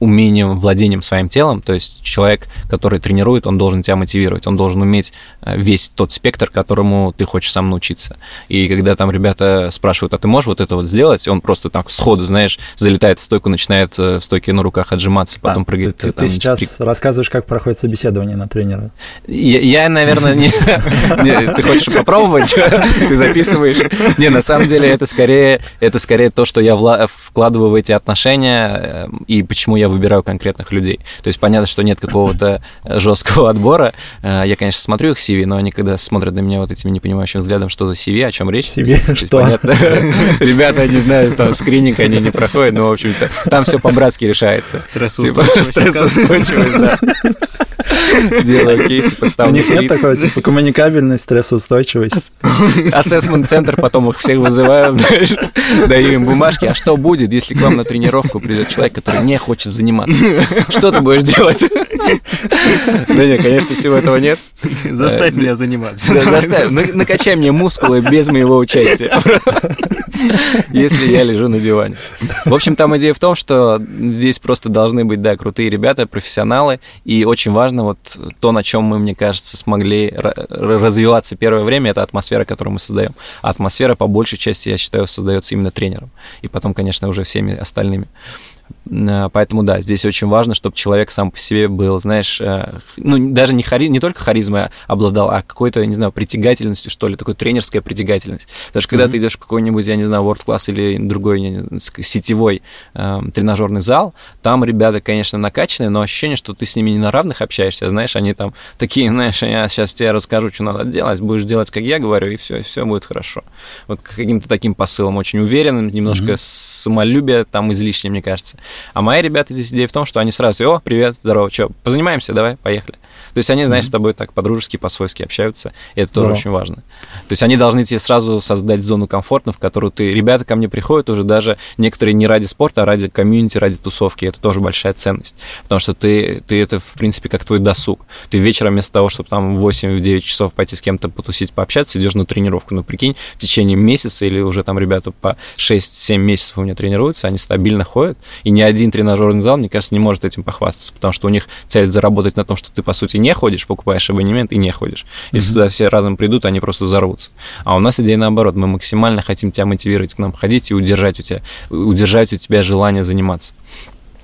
умением, владением своим телом, то есть человек, который тренирует, он должен тебя мотивировать, он должен уметь э, весь тот спектр, которому ты хочешь сам научиться. И когда там ребята спрашивают, а ты можешь вот это вот сделать, он просто так сходу, знаешь, залетает в стойку, начинает э, в стойке на руках отжиматься, потом а, прыгает. Ты, ты, там, ты сейчас при... рассказываешь, как проходит собеседование на тренера. Я, я наверное, не... Ты хочешь попробовать? Ты записываешь? Не, на самом деле это скорее, это скорее то, что я вкладываю в эти отношения, э, и почему я выбираю конкретных людей. То есть понятно, что нет какого-то жесткого отбора. Э, я, конечно, смотрю их CV, но они когда смотрят на меня вот этим непонимающим взглядом, что за CV, о чем речь. CV, что? Понятно. Ребята, не знаю, там скрининг они не проходят, но, в общем-то, там все по-братски решается. Стрессоустойчивость. Стрессоустойчивость, да. Делаю кейсы, поставлю У них нет такой, типа, коммуникабельность, стрессоустойчивость. Ассессмент-центр, потом их всех вызываю, знаешь, даю им бумажки. А что будет, если к вам на тренировку придет человек, который не хочет заниматься? Что ты будешь делать? Да нет, конечно, всего этого нет. Заставь меня заниматься. Заставь, накачай мне мускулы без моего участия. Если я лежу на диване. В общем, там идея в том, что здесь просто должны быть, да, крутые ребята, профессионалы, и очень важно вот то, на чем мы, мне кажется, смогли развиваться первое время, это атмосфера, которую мы создаем. А атмосфера, по большей части, я считаю, создается именно тренером. И потом, конечно, уже всеми остальными. Э, поэтому да, здесь очень важно, чтобы человек сам по себе был, знаешь, э, ну даже не, хари, не только харизмой обладал, а какой-то, не знаю, притягательностью, что ли, такой тренерская притягательность. Потому что когда mm-hmm. ты идешь в какой-нибудь, я не знаю, World Class или другой не, сетевой э, тренажерный зал, там ребята, конечно, накачанные, но ощущение, что ты с ними не на равных общаешься, знаешь, они там такие, знаешь, я сейчас тебе расскажу, что надо делать, будешь делать, как я говорю, и все, и все будет хорошо. Вот каким-то таким посылом очень уверенным, немножко mm-hmm. самолюбие там излишнее, мне кажется. А мои ребята здесь идея в том, что они сразу, о, привет, здорово, что, позанимаемся, давай, поехали. То есть они, знаешь, с тобой так по-дружески, по-свойски общаются, и это тоже да. очень важно. То есть они должны тебе сразу создать зону комфортно, в которую ты... Ребята ко мне приходят уже даже некоторые не ради спорта, а ради комьюнити, ради тусовки. Это тоже большая ценность. Потому что ты, ты это, в принципе, как твой досуг. Ты вечером вместо того, чтобы там в 8-9 часов пойти с кем-то потусить, пообщаться, идешь на тренировку. Ну, прикинь, в течение месяца или уже там ребята по 6-7 месяцев у меня тренируются, они стабильно ходят, и ни один тренажерный зал, мне кажется, не может этим похвастаться, потому что у них цель заработать на том, что ты, по сути, не ходишь, покупаешь абонемент и не ходишь. Если mm-hmm. туда все разом придут, они просто взорвутся. А у нас идея наоборот. Мы максимально хотим тебя мотивировать к нам ходить и удержать у тебя, удержать у тебя желание заниматься.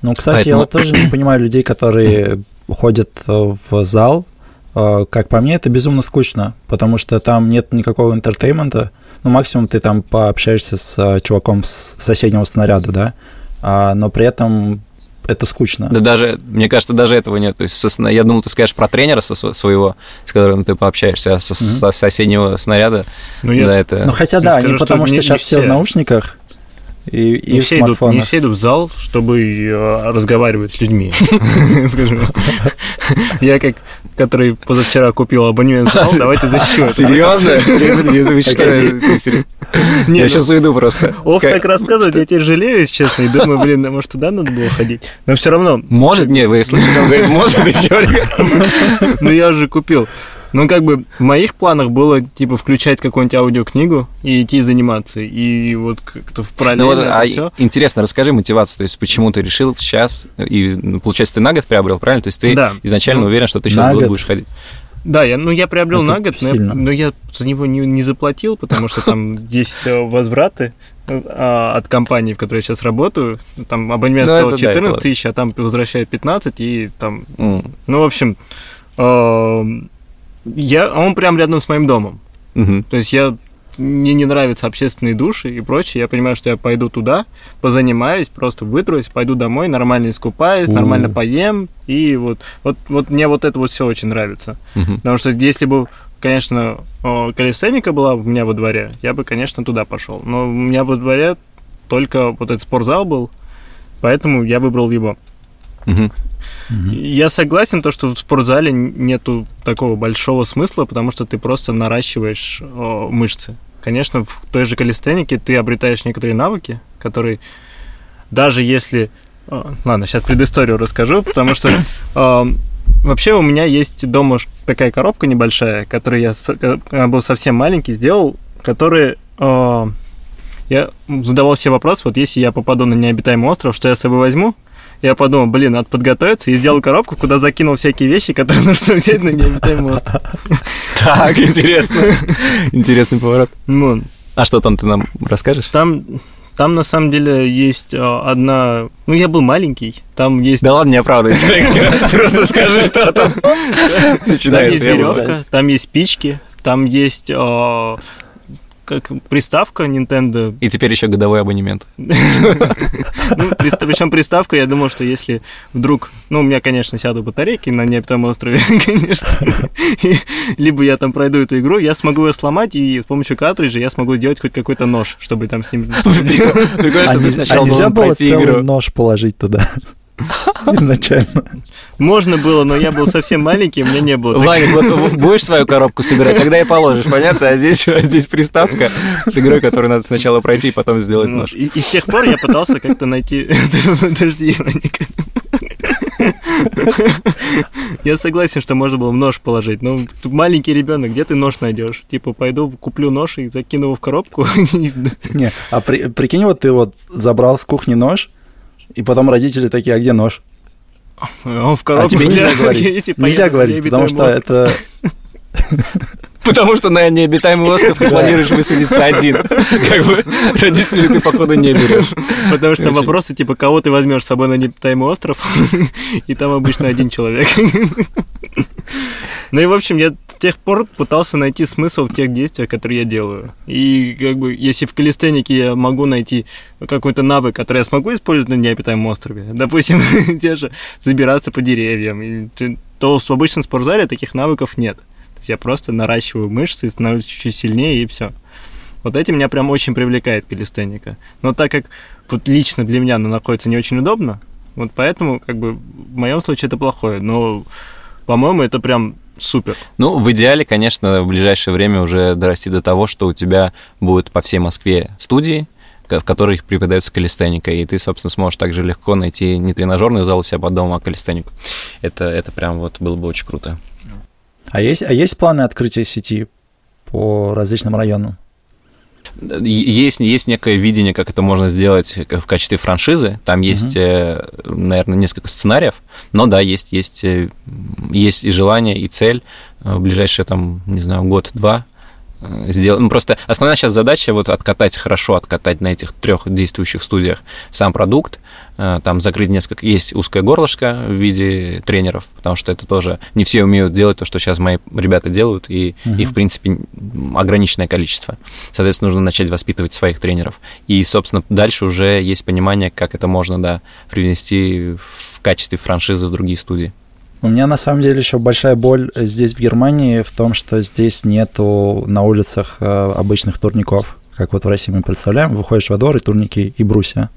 Ну, кстати, Поэтому... я вот тоже не понимаю людей, которые ходят в зал. Э, как по мне, это безумно скучно, потому что там нет никакого entertainment а. Ну, максимум ты там пообщаешься с э, чуваком с соседнего снаряда, да, а, но при этом это скучно. Да даже, мне кажется, даже этого нет. То есть, со, я думал, ты скажешь про тренера со, своего, с которым ты пообщаешься, а со, mm-hmm. со соседнего снаряда. Ну, я, да, это... ну хотя да, не потому что, что сейчас все в наушниках, и, и не, все идут, не все идут в зал, чтобы э, разговаривать с людьми. Скажем. Я как, который позавчера купил абонемент в зал, давайте защищу. Серьезно? Я сейчас уйду просто. Оф так рассказывает, я теперь жалею, если честно, и думаю, блин, может, туда надо было ходить. Но все равно. Может, не, вы слышите, может еще. Ну, я уже купил. Ну, как бы в моих планах было, типа, включать какую-нибудь аудиокнигу и идти заниматься. И вот как-то в параллельно Ну вот, а всё. интересно, расскажи мотивацию, то есть почему ты решил сейчас, и, ну, получается, ты на год приобрел, правильно? То есть ты Да. изначально Ну, уверен, что ты сейчас год будешь ходить. Да, я, ну, я приобрел Это на год, но я, но я за него не, не заплатил, потому что там есть э, возвраты а, от компании, в которой я сейчас работаю. Там абонемент Ну, стоил это да, это 14 ладно. тысяч, а там возвращают 15, и там... М, Ну, в общем, эм, я, он прям рядом с моим домом. мгм. То есть я мне не нравятся общественные души и прочее. Я понимаю, что я пойду туда, позанимаюсь, просто вытрусь, пойду домой, нормально искупаюсь, нормально поем. И вот, вот, вот мне вот это вот все очень нравится. Потому что если бы, конечно, о, калистеника была у меня во дворе, я бы, конечно, туда пошел. Но у меня во дворе только вот этот спортзал был, поэтому я выбрал его. Я согласен, то, что в спортзале нету такого большого смысла, потому что ты просто наращиваешь о, мышцы. Конечно, в той же калистенике ты обретаешь некоторые навыки, которые даже если... о, Ладно, сейчас предысторию расскажу, потому что э, вообще у меня есть дома такая коробка небольшая, которую я, с- э, был совсем маленький, сделал, которые... э, я задавал себе вопрос, вот если я попаду на необитаемый остров, что я с собой возьму? Я подумал, блин, надо подготовиться, и сделал коробку, куда закинул всякие вещи, которые нужно взять на необитаемый остров. Так, интересно. Интересный поворот. Ну, А что там ты нам расскажешь? там, там на самом деле есть э, одна... Ну, я был маленький, там есть... Да ладно, не оправдывайся. Просто скажи, что там Там есть начинается. буду знать. веревка, там есть спички, там есть э, как приставка Nintendo. И теперь еще годовой абонемент. Ну, причем приставка, я думал, что если вдруг, ну, у меня, конечно, сядут батарейки на необитаемом острове, конечно, либо я там пройду эту игру, я смогу ее сломать, и с помощью картриджа я смогу сделать хоть какой-то нож, чтобы там с ним... Прикольно, А, что не- ты а сначала нельзя должен было пройти целый игру. нож положить туда? Изначально. Можно было, но я был совсем маленький, у меня не было. Ваня, вот будешь свою коробку собирать, тогда и положишь, понятно? А здесь, а здесь приставка с игрой, которую надо сначала пройти и потом сделать Ну, нож. И, и с тех пор я пытался как-то найти... Подожди, Ваника. Я согласен, что можно было нож положить, но маленький ребенок, где ты нож найдешь? Типа, пойду куплю нож и закину его в коробку. Не, а при- прикинь, вот ты вот забрал с кухни нож, и потом родители такие, а где нож? Он в А коробку тебе для- нельзя говорить. Нельзя говорить, потому что это... Потому что на необитаемый остров ты планируешь высадиться один. Как бы родителей ты, походу, не берешь. Потому что вопросы, типа, кого ты возьмешь с собой на необитаемый остров, и там обычно один человек. Ну и, в общем, я с тех пор пытался найти смысл в тех действиях, которые я делаю. И, как бы, если в калистенике я могу найти какой-то навык, который я смогу использовать на необитаемом острове, допустим, те же забираться по деревьям, то в обычном спортзале таких навыков нет. Я просто наращиваю мышцы, становлюсь чуть-чуть сильнее, и все. Вот этим меня прям очень привлекает калистеника. Но так как вот лично для меня она находится не очень удобно, вот поэтому, как бы, в моем случае это плохое. Но, по-моему, это прям супер. Ну, в идеале, конечно, в ближайшее время уже дорасти до того, что у тебя будет по всей Москве студии, в которых преподается калистеника, и ты, собственно, сможешь также легко найти не тренажерный зал у себя под домом, а калистенику. Это, это прям вот было бы очень круто. А есть, а есть планы открытия сети по различным районам? Есть, есть некое видение, как это можно сделать в качестве франшизы. Там есть, э, наверное, несколько сценариев. Но да, есть, есть, э, есть и желание, и цель э, в ближайшие, там, не знаю, год-два сделать. Ну, просто основная сейчас задача вот откатать хорошо, откатать на этих трех действующих студиях сам продукт, э, там закрыть несколько... Есть узкое горлышко в виде тренеров, потому что это тоже... Не все умеют делать то, что сейчас мои ребята делают, и Мгм. их, в принципе, ограниченное количество. Соответственно, нужно начать воспитывать своих тренеров. И, собственно, дальше уже есть понимание, как это можно, да, привнести в качестве франшизы в другие студии. У меня на самом деле еще большая боль здесь в Германии в том, что здесь нету на улицах э, обычных турников. Как вот в России мы представляем, выходишь во двор и турники и брусья.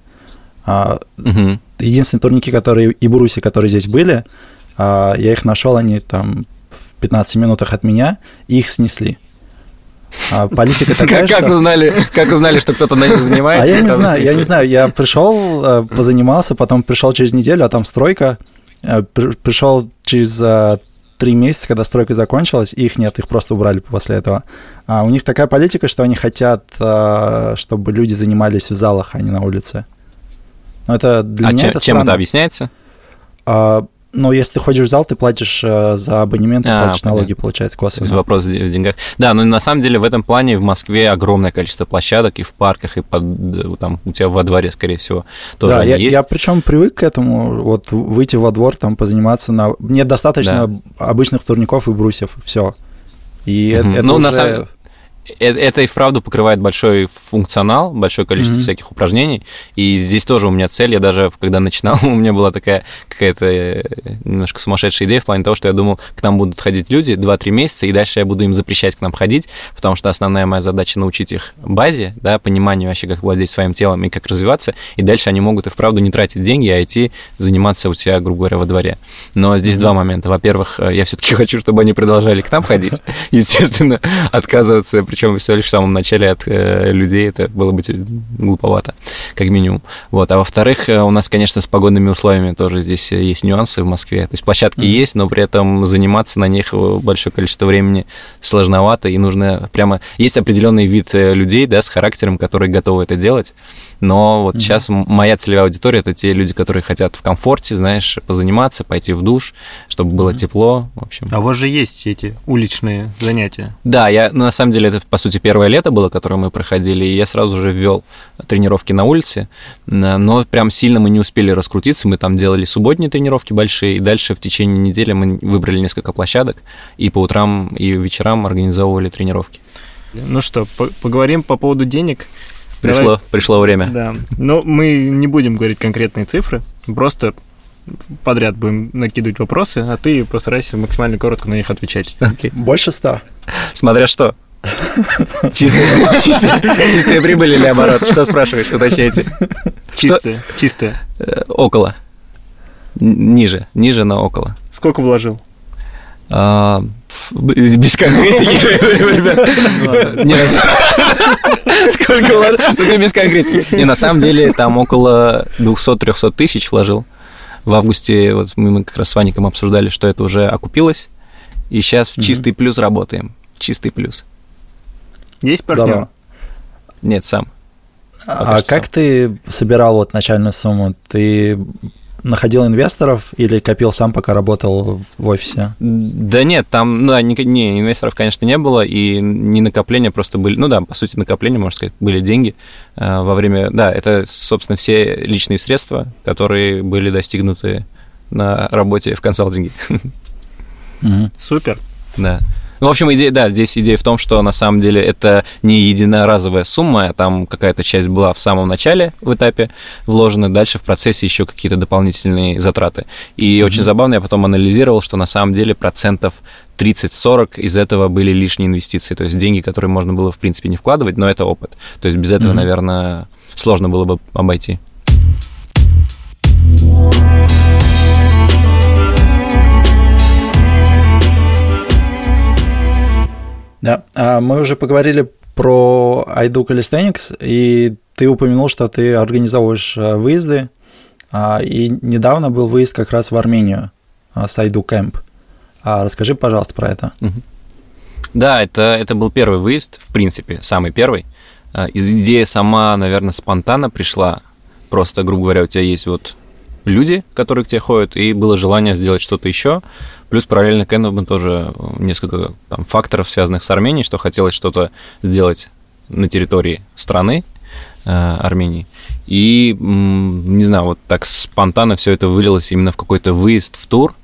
Мгм. единственные турники, которые и брусья, которые здесь были, а, я их нашел, они там в 15 минутах от меня, и их снесли. А политика такая, Как, как что... узнали, как узнали, что кто-то на них занимается? А я не знаю, я не знаю, я пришел, э, позанимался, потом пришел через неделю, а там стройка, э, пришел через э, три месяца, когда стройка закончилась, их нет, их просто убрали после этого. А у них такая политика, что они хотят, а, чтобы люди занимались в залах, а не на улице. Но это для а меня чем, это чем это объясняется? Но если ты ходишь в зал, ты платишь э, за абонемент, А, платишь налоги, понятно. получается, То есть косвенно. Вопрос в деньгах. Да, но на самом деле в этом плане в Москве огромное количество площадок и в парках, и под, э, там у тебя во дворе, скорее всего, тоже да, я, есть. я причем привык к этому, вот выйти во двор, там позаниматься на... Мне достаточно обычных турников и брусьев, все. И э- Мгм. это Ну, уже... на самом- Это и вправду покрывает большой функционал, большое количество Мгм. всяких упражнений. И здесь тоже у меня цель. Я даже, когда начинал, у меня была такая какая-то э, немножко сумасшедшая идея в плане того, что я думал, к нам будут ходить люди 2-3 месяца, и дальше я буду им запрещать к нам ходить, потому что основная моя задача научить их базе, да, пониманию вообще, как владеть своим телом и как развиваться, и дальше они могут и вправду не тратить деньги, а идти заниматься у себя, грубо говоря, во дворе. Но здесь два момента. Во-первых, э, я все-таки хочу, чтобы они продолжали к нам ходить. Естественно, отказываться, причем всего лишь в самом начале от э, людей, это было бы глуповато, как минимум. Вот. А во-вторых, э, у нас, конечно, с погодными условиями тоже здесь э, есть нюансы в Москве. То есть площадки Мгм. есть, но при этом заниматься на них э, большое количество времени сложновато, и нужно прямо... Есть определенный вид людей, да, с характером, которые готовы это делать, но вот Мгм. сейчас моя целевая аудитория это те люди, которые хотят в комфорте, знаешь, позаниматься, пойти в душ, чтобы было Мгм. тепло, в общем. А у вас же есть эти уличные занятия. Да, я ну, на самом деле это по сути первое лето было, которое мы проходили, и я сразу же ввел тренировки на улице, но прям сильно мы не успели раскрутиться, мы там делали субботние тренировки большие, и дальше в течение недели мы выбрали несколько площадок, и по утрам и вечерам организовывали тренировки. Ну что, по- поговорим по поводу денег. Пришло, Давай- пришло время. Да. Но мы не будем говорить конкретные цифры, просто подряд будем накидывать вопросы, а ты постарайся максимально коротко на них отвечать. Окей. Больше ста. Смотря что. Чистая, чистая, чистая прибыль или оборот? Что спрашиваешь, уточняйте? Чистое, чистое. Э, Около. Ниже, ниже, но около. Сколько вложил? А, без конкретики, ребят. Не, на- Сколько вложил? Ну, без конкретики. Не, на самом деле, там около 200-300 тысяч вложил. В августе вот мы как раз с Ваником обсуждали, что это уже окупилось. И сейчас в чистый плюс работаем. Чистый плюс. Есть партнер? Здорово. Нет, сам. А кажется, как ты собирал вот начальную сумму? Ты находил инвесторов или копил сам, пока работал в офисе? Да нет, там, ну, да, ни- не, инвесторов, конечно, не было, и не накопления просто были, ну да, по сути, накопления, можно сказать, были деньги э, во время, да, это, собственно, все личные средства, которые были достигнуты на работе в консалтинге. Супер. да. Ну, в общем, идея, да, здесь идея в том, что на самом деле это не единоразовая сумма, а там какая-то часть была в самом начале в этапе вложена, дальше в процессе еще какие-то дополнительные затраты. И очень забавно, я потом анализировал, что на самом деле процентов 30-40 из этого были лишние инвестиции, то есть деньги, которые можно было, в принципе, не вкладывать, но это опыт. То есть без этого, Мгм. наверное, сложно было бы обойти. Да, а мы уже поговорили про Айду Calisthenics, и ты упомянул, что ты организовываешь э, выезды, а, и недавно был выезд как раз в Армению а, с Айду Кэмп. А расскажи, пожалуйста, про это. Да, это, это был первый выезд, в принципе, самый первый. Идея сама, наверное, спонтанно пришла. Просто, грубо говоря, у тебя есть вот люди, которые к тебе ходят, и было желание сделать что-то еще. Плюс параллельно к этому тоже несколько там, факторов, связанных с Арменией, что хотелось что-то сделать на территории страны э, Армении. И, не знаю, вот так спонтанно все это вылилось именно в какой-то выезд в тур.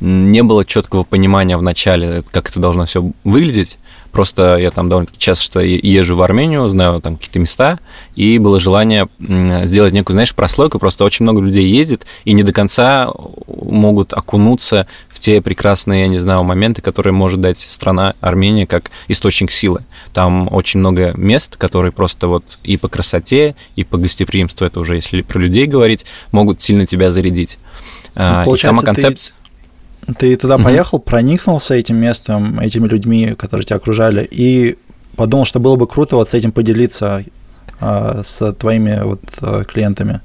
Не было четкого понимания в начале, как это должно все выглядеть. Просто я там довольно часто езжу в Армению, знаю там какие-то места, и было желание сделать некую, знаешь, прослойку. Просто очень много людей ездит и не до конца могут окунуться в те прекрасные, я не знаю, моменты, которые может дать страна Армения как источник силы. Там очень много мест, которые просто вот и по красоте, и по гостеприимству, это уже если про людей говорить, могут сильно тебя зарядить. А, и получается, сама концепция... Ты туда Мгм. поехал, проникнулся этим местом, этими людьми, которые тебя окружали, и подумал, что было бы круто вот с этим поделиться а, с твоими вот а, клиентами.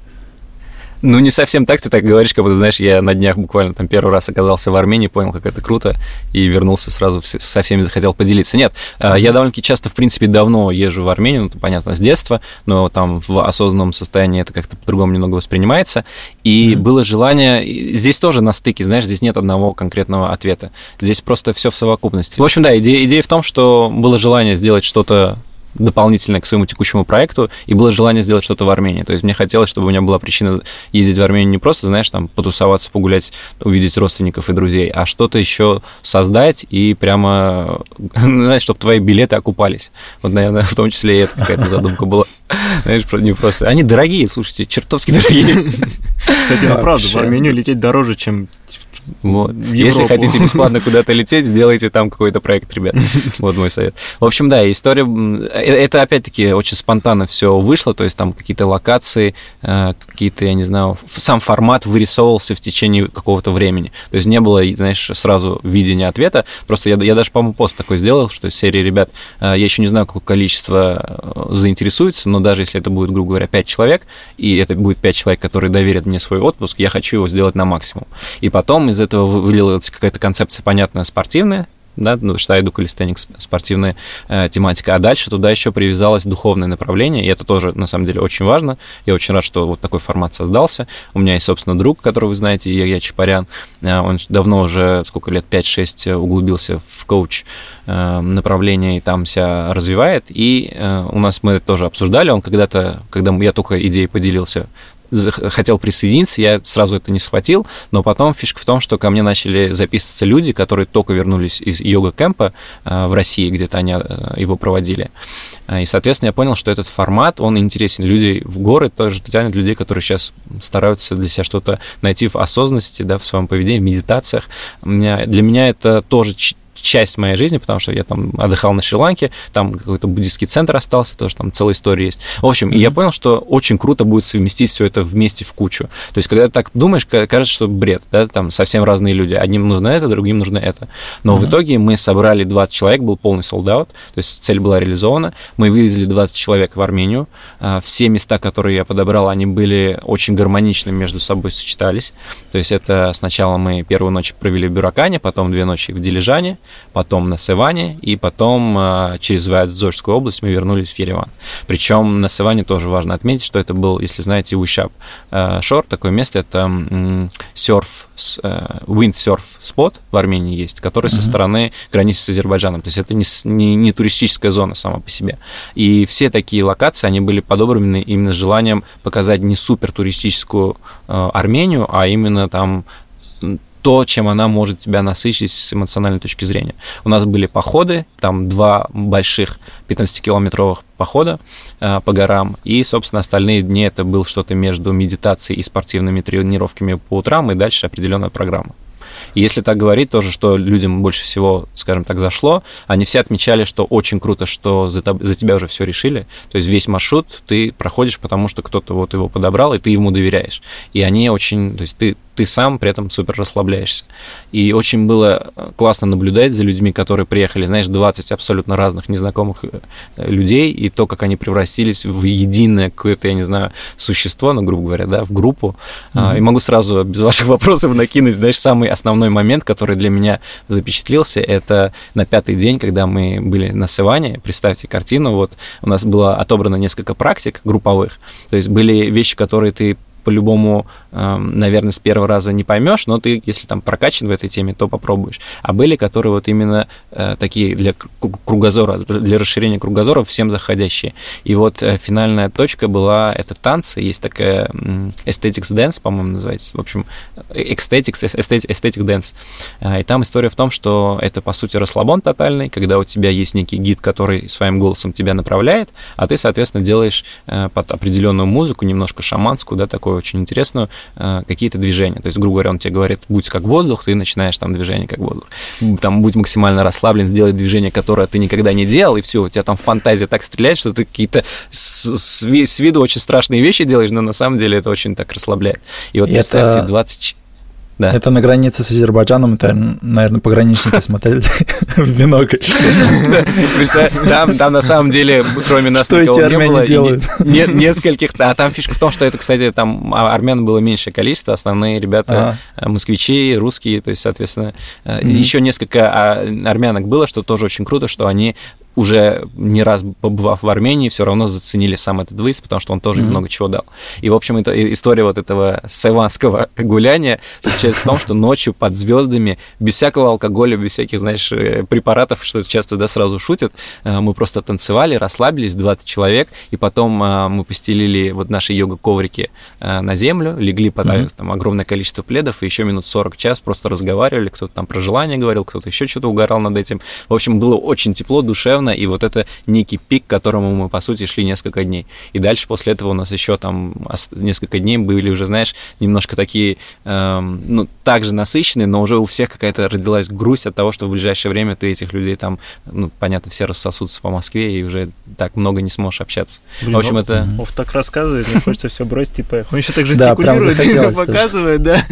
Ну, не совсем так ты так говоришь, как будто, знаешь, я на днях буквально там первый раз оказался в Армении, понял, как это круто, и вернулся сразу со всеми захотел поделиться. Нет, mm-hmm. я довольно-таки часто, в принципе, давно езжу в Армению, ну, понятно, с детства, но там в осознанном состоянии это как-то по-другому немного воспринимается. И mm-hmm. было желание... Здесь тоже на стыке, знаешь, здесь нет одного конкретного ответа. Здесь просто все в совокупности. В общем, да, идея, идея в том, что было желание сделать что-то дополнительно к своему текущему проекту, и было желание сделать что-то в Армении. То есть мне хотелось, чтобы у меня была причина ездить в Армению не просто, знаешь, там потусоваться, погулять, увидеть родственников и друзей, а что-то еще создать и прямо, знаешь, чтобы твои билеты окупались. Вот, наверное, в том числе и это какая-то задумка была. Знаешь, не просто... Они дорогие, слушайте, чертовски дорогие. Кстати, ну правда, в Армению лететь дороже, чем вот. Если хотите бесплатно куда-то лететь, сделайте там какой-то проект, ребят. Вот мой совет. В общем, да, история... Э, это, опять-таки, очень спонтанно все вышло, то есть там какие-то локации, э, какие-то, я не знаю, сам формат вырисовывался в течение какого-то времени. То есть не было, знаешь, сразу видения ответа. Просто я, я даже, по-моему, пост такой сделал, что из серии ребят, э, я еще не знаю, какое количество заинтересуется, но даже если это будет, грубо говоря, 5 человек, и это будет 5 человек, которые доверят мне свой отпуск, я хочу его сделать на максимум. И потом из этого вылилась какая-то концепция понятная спортивная, да, ну, иду калистеникс, спортивная э, тематика, а дальше туда еще привязалось духовное направление, и это тоже, на самом деле, очень важно. Я очень рад, что вот такой формат создался. У меня есть, собственно, друг, которого вы знаете, Илья Чапарян, э, он давно уже, сколько лет, 5-6 углубился в коуч э, направление и там себя развивает, и э, у нас мы тоже обсуждали, он когда-то, когда я только идеей поделился хотел присоединиться, я сразу это не схватил, но потом фишка в том, что ко мне начали записываться люди, которые только вернулись из йога-кемпа э, в России, где-то они э, его проводили. Э, и, соответственно, я понял, что этот формат, он интересен. Люди в горы тоже тянут людей, которые сейчас стараются для себя что-то найти в осознанности, да, в своем поведении, в медитациях. Для меня это тоже часть моей жизни, потому что я там отдыхал на Шри-Ланке, там какой-то буддийский центр остался, тоже там целая история есть. В общем, mm-hmm. я понял, что очень круто будет совместить все это вместе в кучу. То есть, когда ты так думаешь, кажется, что бред, да, там совсем разные люди. Одним нужно это, другим нужно это. Но mm-hmm. в итоге мы собрали 20 человек, был полный солдат, то есть цель была реализована. Мы вывезли 20 человек в Армению. А, все места, которые я подобрал, они были очень гармонично между собой сочетались. То есть это сначала мы первую ночь провели в Бюракане, потом две ночи в Дилижане, потом на Севане, и потом э, через Вятзорскую область мы вернулись в Ереван. Причем на Севане тоже важно отметить, что это был, если знаете, Уишап э, Шор, такое место, это серф, windsurf спот в Армении есть, который uh-huh. со стороны границы с Азербайджаном. То есть это не, не, не туристическая зона сама по себе. И все такие локации, они были подобраны именно желанием показать не супер туристическую э, Армению, а именно там то, чем она может тебя насыщить с эмоциональной точки зрения. У нас были походы, там два больших 15-километровых похода э, по горам, и, собственно, остальные дни это был что-то между медитацией и спортивными тренировками по утрам, и дальше определенная программа. Если так говорить, тоже, что людям больше всего, скажем так, зашло, они все отмечали, что очень круто, что за, за тебя уже все решили. То есть весь маршрут ты проходишь, потому что кто-то вот его подобрал, и ты ему доверяешь. И они очень, то есть ты ты сам при этом супер расслабляешься. И очень было классно наблюдать за людьми, которые приехали, знаешь, 20 абсолютно разных незнакомых э, людей, и то, как они превратились в единое какое-то, я не знаю, существо, ну, грубо говоря, да, в группу. Mm-hmm. И могу сразу без ваших вопросов накинуть, знаешь, самый основной момент, который для меня запечатлился, это на пятый день, когда мы были на Севане, представьте картину, вот у нас было отобрано несколько практик групповых, то есть были вещи, которые ты по-любому, эм, наверное, с первого раза не поймешь, но ты, если там прокачан в этой теме, то попробуешь. А были, которые вот именно э, такие для кругозора, для расширения кругозора всем заходящие. И вот э, финальная точка была, это танцы, есть такая Aesthetics Dance, по-моему, называется, в общем, Aesthetics, Aesthetic, Dance. Э, и там история в том, что это, по сути, расслабон тотальный, когда у тебя есть некий гид, который своим голосом тебя направляет, а ты, соответственно, делаешь под определенную музыку, немножко шаманскую, да, такую такую очень интересную, э, какие-то движения. То есть, грубо говоря, он тебе говорит, будь как воздух, ты начинаешь там движение как воздух. Там будь максимально расслаблен, сделай движение, которое ты никогда не делал, и все, у тебя там фантазия так стреляет, что ты какие-то с, с, с виду очень страшные вещи делаешь, но на самом деле это очень так расслабляет. И вот это... 20 Да. Это на границе с Азербайджаном, это, наверное, пограничники смотрели в бинокль. Там, там на самом деле, кроме нас, что никого не было. делают? Не, нескольких. А там фишка в том, что это, кстати, там армян было меньшее количество. Основные ребята ага. москвичи, русские, то есть, соответственно, mm-hmm. еще несколько а, армянок было, что тоже очень круто, что они уже не раз побывав в Армении, все равно заценили сам этот выезд, потому что он тоже mm-hmm. много чего дал. И, в общем, это история вот этого сайванского гуляния заключается в том, что ночью под звездами, без всякого алкоголя, без всяких, знаешь, э, препаратов, что часто, да, сразу шутят, э, мы просто танцевали, расслабились, 20 человек, и потом э, мы постелили вот наши йога-коврики на землю, легли под mm-hmm. там огромное количество пледов, и еще минут 40 час просто разговаривали, кто-то там про желание говорил, кто-то еще что-то угорал над этим. В общем, было очень тепло, душевно, душевно, и вот это некий пик, к которому мы, по сути, шли несколько дней. И дальше после этого у нас еще там несколько дней были уже, знаешь, немножко такие, эм, ну, также насыщенные, но уже у всех какая-то родилась грусть от того, что в ближайшее время ты этих людей там, ну, понятно, все рассосутся по Москве, и уже так много не сможешь общаться. Блин, в общем, Ов, это... Ов так рассказывает, мне хочется все бросить и поехать. Он еще так жестикулирует, да, показывает, да.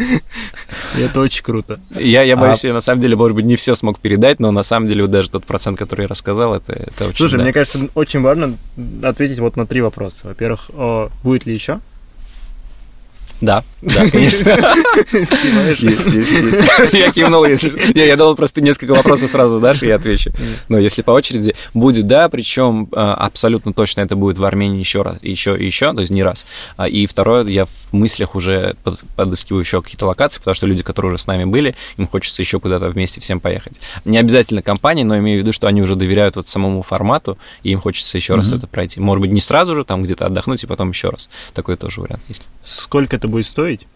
И это очень круто. Я, я боюсь, а... я на самом деле, может быть, не все смог передать, но на самом деле вот даже тот процент, который я рассказал, это, это очень... Слушай, да. мне кажется, очень важно ответить вот на три вопроса. Во-первых, будет ли еще? Да, да, конечно. Я кивнул, если... Я, я дал просто несколько вопросов сразу дашь, и я отвечу. Но если по очереди, будет да, причем а, абсолютно точно это будет в Армении еще раз, еще и еще, то есть не раз. А, и второе, я в мыслях уже подыскиваю еще какие-то локации, потому что люди, которые уже с нами были, им хочется еще куда-то вместе всем поехать. Не обязательно компании, но имею в виду, что они уже доверяют вот самому формату, и им хочется еще раз это пройти. Может быть, не сразу же, там где-то отдохнуть, и потом еще раз. Такой тоже вариант есть. Сколько это будет стоить?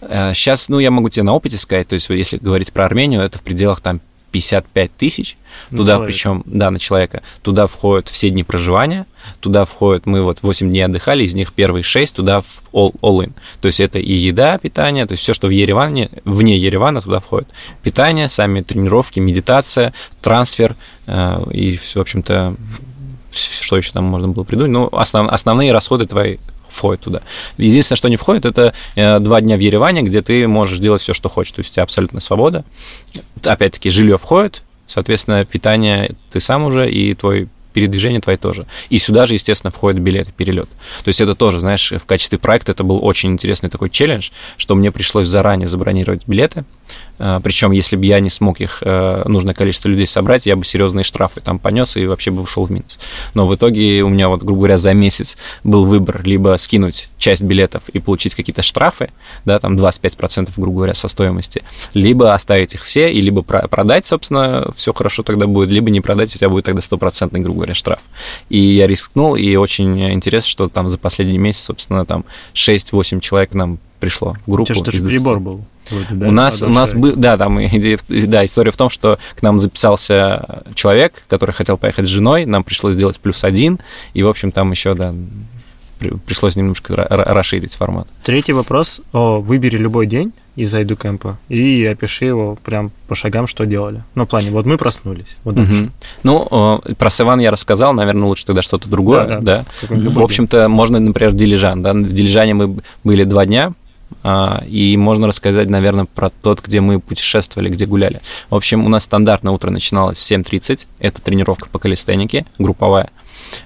Сейчас, э, ну, я могу тебе на опыте сказать, то есть, если говорить про Армению, это в пределах там 55 тысяч. Туда, человека. причем, да, на человека. Туда входят все дни проживания, туда входят, мы вот 8 дней отдыхали, из них первые 6 туда в all, all in. То есть это и еда, питание, то есть все, что в Ереване, вне Еревана туда входит. Питание, сами тренировки, медитация, трансфер э, и, в общем-то, что еще там можно было придумать. Ну, основ, основные расходы твои входит туда. Единственное, что не входит, это э, два дня в Ереване, где ты можешь делать все, что хочешь. То есть у тебя абсолютная свобода. Опять-таки, жилье входит, соответственно, питание ты сам уже и твой передвижение твои тоже. И сюда же, естественно, входит билет, перелет. То есть это тоже, знаешь, в качестве проекта это был очень интересный такой челлендж, что мне пришлось заранее забронировать билеты, а, Причем, если бы я не смог их э, нужное количество людей собрать, я бы серьезные штрафы там понес и вообще бы ушел в минус. Но в итоге у меня вот, грубо говоря, за месяц был выбор либо скинуть часть билетов и получить какие-то штрафы, да, там 25%, грубо говоря, со стоимости, либо оставить их все и либо продать, собственно, все хорошо тогда будет, либо не продать, у тебя будет тогда стопроцентный, грубо говоря, штраф. И я рискнул, и очень интересно, что там за последний месяц, собственно, там 6-8 человек нам пришло в группу. У тебя же прибор был. Вроде, да? У нас, у нас был, да, там, да, история в том, что к нам записался человек, который хотел поехать с женой, нам пришлось сделать плюс один, и, в общем, там еще, да, пришлось немножко расширить формат. Третий вопрос. О, выбери любой день из Айду Кэмпа и опиши его прям по шагам, что делали. Ну, в плане, вот мы проснулись. Вот угу. Ну, про Севан я рассказал, наверное, лучше тогда что-то другое. Да, да. да. В общем-то, можно, например, Дилижан. Да? В Дилижане мы были два дня, а, и можно рассказать, наверное, про тот, где мы путешествовали, где гуляли. В общем, у нас стандартное утро начиналось в 7.30. Это тренировка по калистенике, групповая.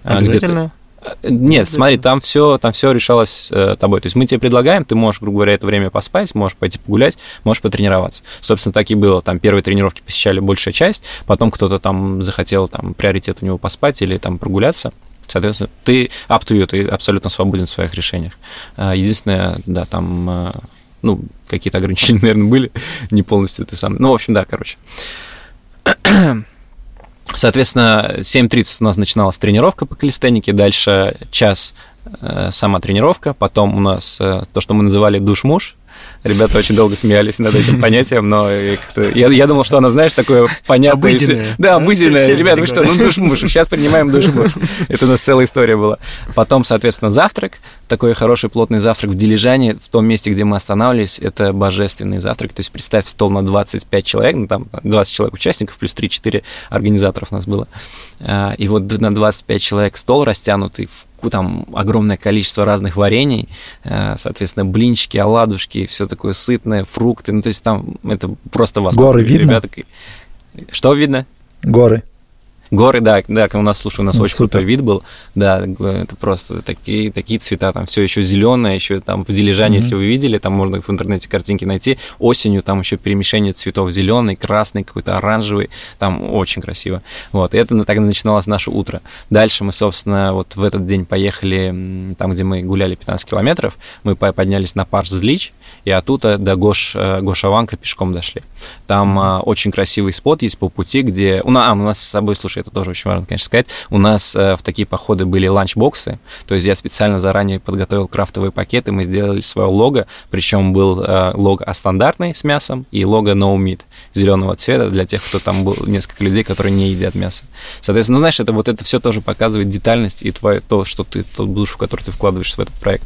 А, Обязательно? Э, нет, смотри, там все, там все решалось э, тобой. То есть мы тебе предлагаем, ты можешь, грубо говоря, это время поспать, можешь пойти погулять, можешь потренироваться. Собственно, так и было. Там первые тренировки посещали большая часть, потом кто-то там захотел, там приоритет у него поспать или там прогуляться. Соответственно, ты up to you, ты абсолютно свободен в своих решениях. А, единственное, да, там, а, ну, какие-то ограничения, наверное, были, не полностью ты сам. Ну, в общем, да, короче. Соответственно, 7.30 у нас начиналась тренировка по калистенике, дальше час э, сама тренировка, потом у нас э, то, что мы называли душ-муж, Ребята очень долго смеялись над этим понятием, но я, я думал, что оно, знаешь, такое понятное. Обыденное. Да, обыденное. Ребята, вы что, ну душ-муж, сейчас принимаем душ-муж. Это у нас целая история была. Потом, соответственно, завтрак, такой хороший плотный завтрак в Дилижане, в том месте, где мы останавливались, это божественный завтрак. То есть представь стол на 25 человек, ну там 20 человек участников, плюс 3-4 организаторов у нас было. А, и вот на 25 человек стол растянутый, там огромное количество разных варений, э, соответственно, блинчики, оладушки, все такое сытное, фрукты. Ну, то есть там это просто восторг. Горы видно? Ребята... Что видно? Горы. Горы, да, да, у нас, слушай, у нас ну, очень супер. крутой вид был, да, это просто такие, такие цвета, там все еще зеленое, еще там в Дилижане, mm-hmm. если вы видели, там можно в интернете картинки найти, осенью там еще перемешение цветов, зеленый, красный, какой-то оранжевый, там очень красиво, вот, и это тогда начиналось наше утро. Дальше мы, собственно, вот в этот день поехали, там, где мы гуляли 15 километров, мы поднялись на Парс Злич, и оттуда до Гош, э, Гошаванка пешком дошли. Там mm-hmm. очень красивый спот есть по пути, где... У нас, а, у нас с собой, слушай, это тоже очень важно, конечно, сказать. У нас э, в такие походы были ланчбоксы, то есть я специально заранее подготовил крафтовые пакеты, мы сделали свое лого, причем был э, лого стандартный с мясом и лого no meat зеленого цвета для тех, кто там был, несколько людей, которые не едят мясо. Соответственно, ну, знаешь, это вот это все тоже показывает детальность и твое, то, что ты, тот душу, которую ты вкладываешь в этот проект.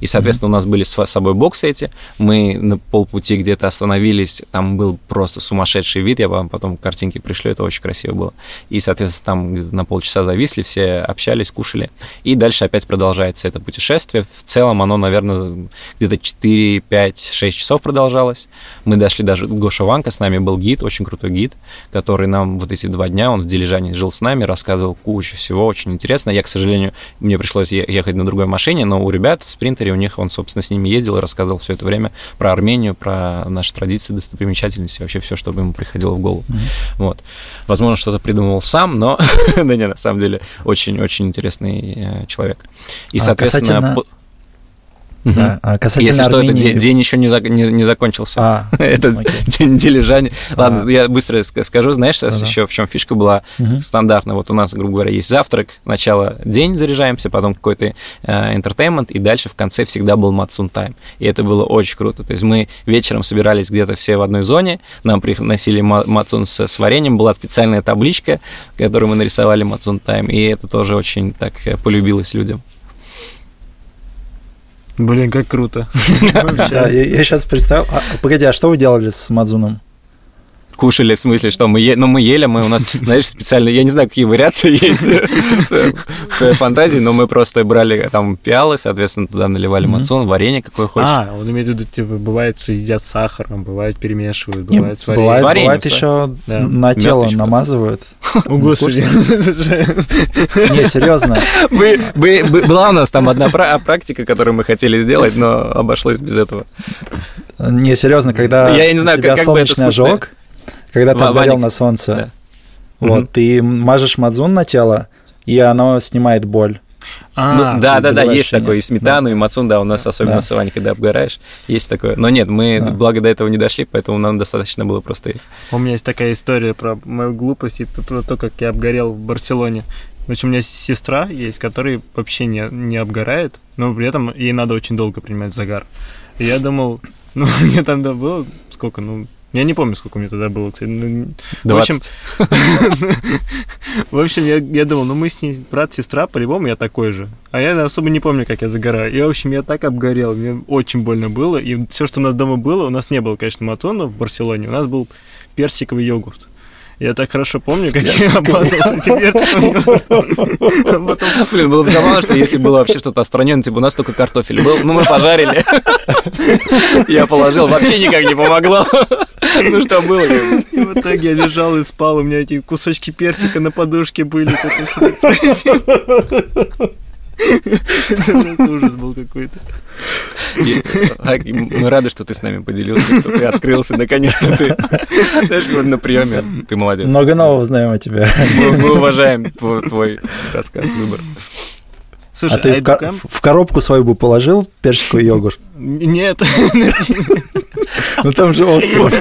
И, соответственно, mm-hmm. у нас были с собой боксы эти, мы на полпути где-то остановились, там был просто сумасшедший вид, я вам потом картинки пришлю, это очень красиво было. И, соответственно, там на полчаса зависли, все общались, кушали. И дальше опять продолжается это путешествие. В целом оно, наверное, где-то 4, 5, 6 часов продолжалось. Мы дошли даже Гоша Ванка, с нами был гид, очень крутой гид, который нам вот эти два дня, он в Дилижане жил с нами, рассказывал кучу всего, очень интересно. Я, к сожалению, мне пришлось ехать на другой машине, но у ребят в спринтере, у них он, собственно, с ними ездил и рассказывал все это время про Армению, про наши традиции, достопримечательности, вообще все, что бы ему приходило в голову. Mm-hmm. Вот. Возможно, что-то придумывал сам, но да не, на самом деле очень-очень интересный э, человек. И, а соответственно, касательно... Да. А касательно Если Армении... что, это день еще не, за, не, не закончился. А, это окей. день дележания. А. Ладно, я быстро скажу, знаешь, да, еще в чем фишка была угу. стандартная. Вот у нас, грубо говоря, есть завтрак, начало день заряжаемся, потом какой-то entertainment, и дальше в конце всегда был мацун time. И это было очень круто. То есть мы вечером собирались где-то все в одной зоне, нам приносили мацун с, с вареньем, была специальная табличка, которую мы нарисовали матсун тайм, и это тоже очень так э, полюбилось людям. Блин, как круто. Я сейчас представил. А, погоди, а что вы делали с Мадзуном? Кушали, в смысле, что мы, е... ну, мы ели, мы у нас, знаешь, специально, я не знаю, какие вариации есть в фантазии, но мы просто брали там пиалы, соответственно, туда наливали мацун, варенье какое хочешь. А, он имеет в виду, типа, бывает, что едят с сахаром, бывает, перемешивают, бывает с вареньем. Бывает еще на тело намазывают. О, господи. Не, серьезно. Была у нас там одна практика, которую мы хотели сделать, но обошлось без этого. Не, серьезно, когда я не знаю, как солнечный ожог, когда ты обгорел на солнце. Да. Вот, угу. ты мажешь мадзун на тело, и оно снимает боль. А, ну, да, да, да, есть такое, и сметану, да. и мацун, да, у нас особенно да. с Ваней, когда обгораешь, есть такое. Но нет, мы, да. благо, до этого не дошли, поэтому нам достаточно было просто... У меня есть такая история про мою глупость и про то, как я обгорел в Барселоне. В общем, у меня сестра есть, которая вообще не, не обгорает, но при этом ей надо очень долго принимать загар. И я думал, ну, мне там да, было сколько, ну, я не помню, сколько мне тогда было, кстати. Ну, в общем, в общем я, я думал, ну мы с ней брат, сестра, по-любому я такой же. А я особо не помню, как я загораю. И, в общем, я так обгорел, мне очень больно было. И все, что у нас дома было, у нас не было, конечно, матона в Барселоне, у нас был персиковый йогурт. Я так хорошо помню, как я, я обмазался вертиком. Потом... Блин, было бы забавно, что если было вообще что-то отстраненное, типа у нас только картофель был, ну мы пожарили. Я положил, вообще никак не помогло. Ну что было? И в итоге я лежал и спал, у меня эти кусочки персика на подушке были. Это ужас был какой-то. А, мы рады, что ты с нами поделился, что ты открылся, наконец-то ты. Знаешь, на приеме, ты молодец. Много нового знаем о тебе. Мы, уважаем твой, рассказ, выбор. Слушай, а ты а в, в коробку свою бы положил персиковый йогурт? Нет. Ну там же остров.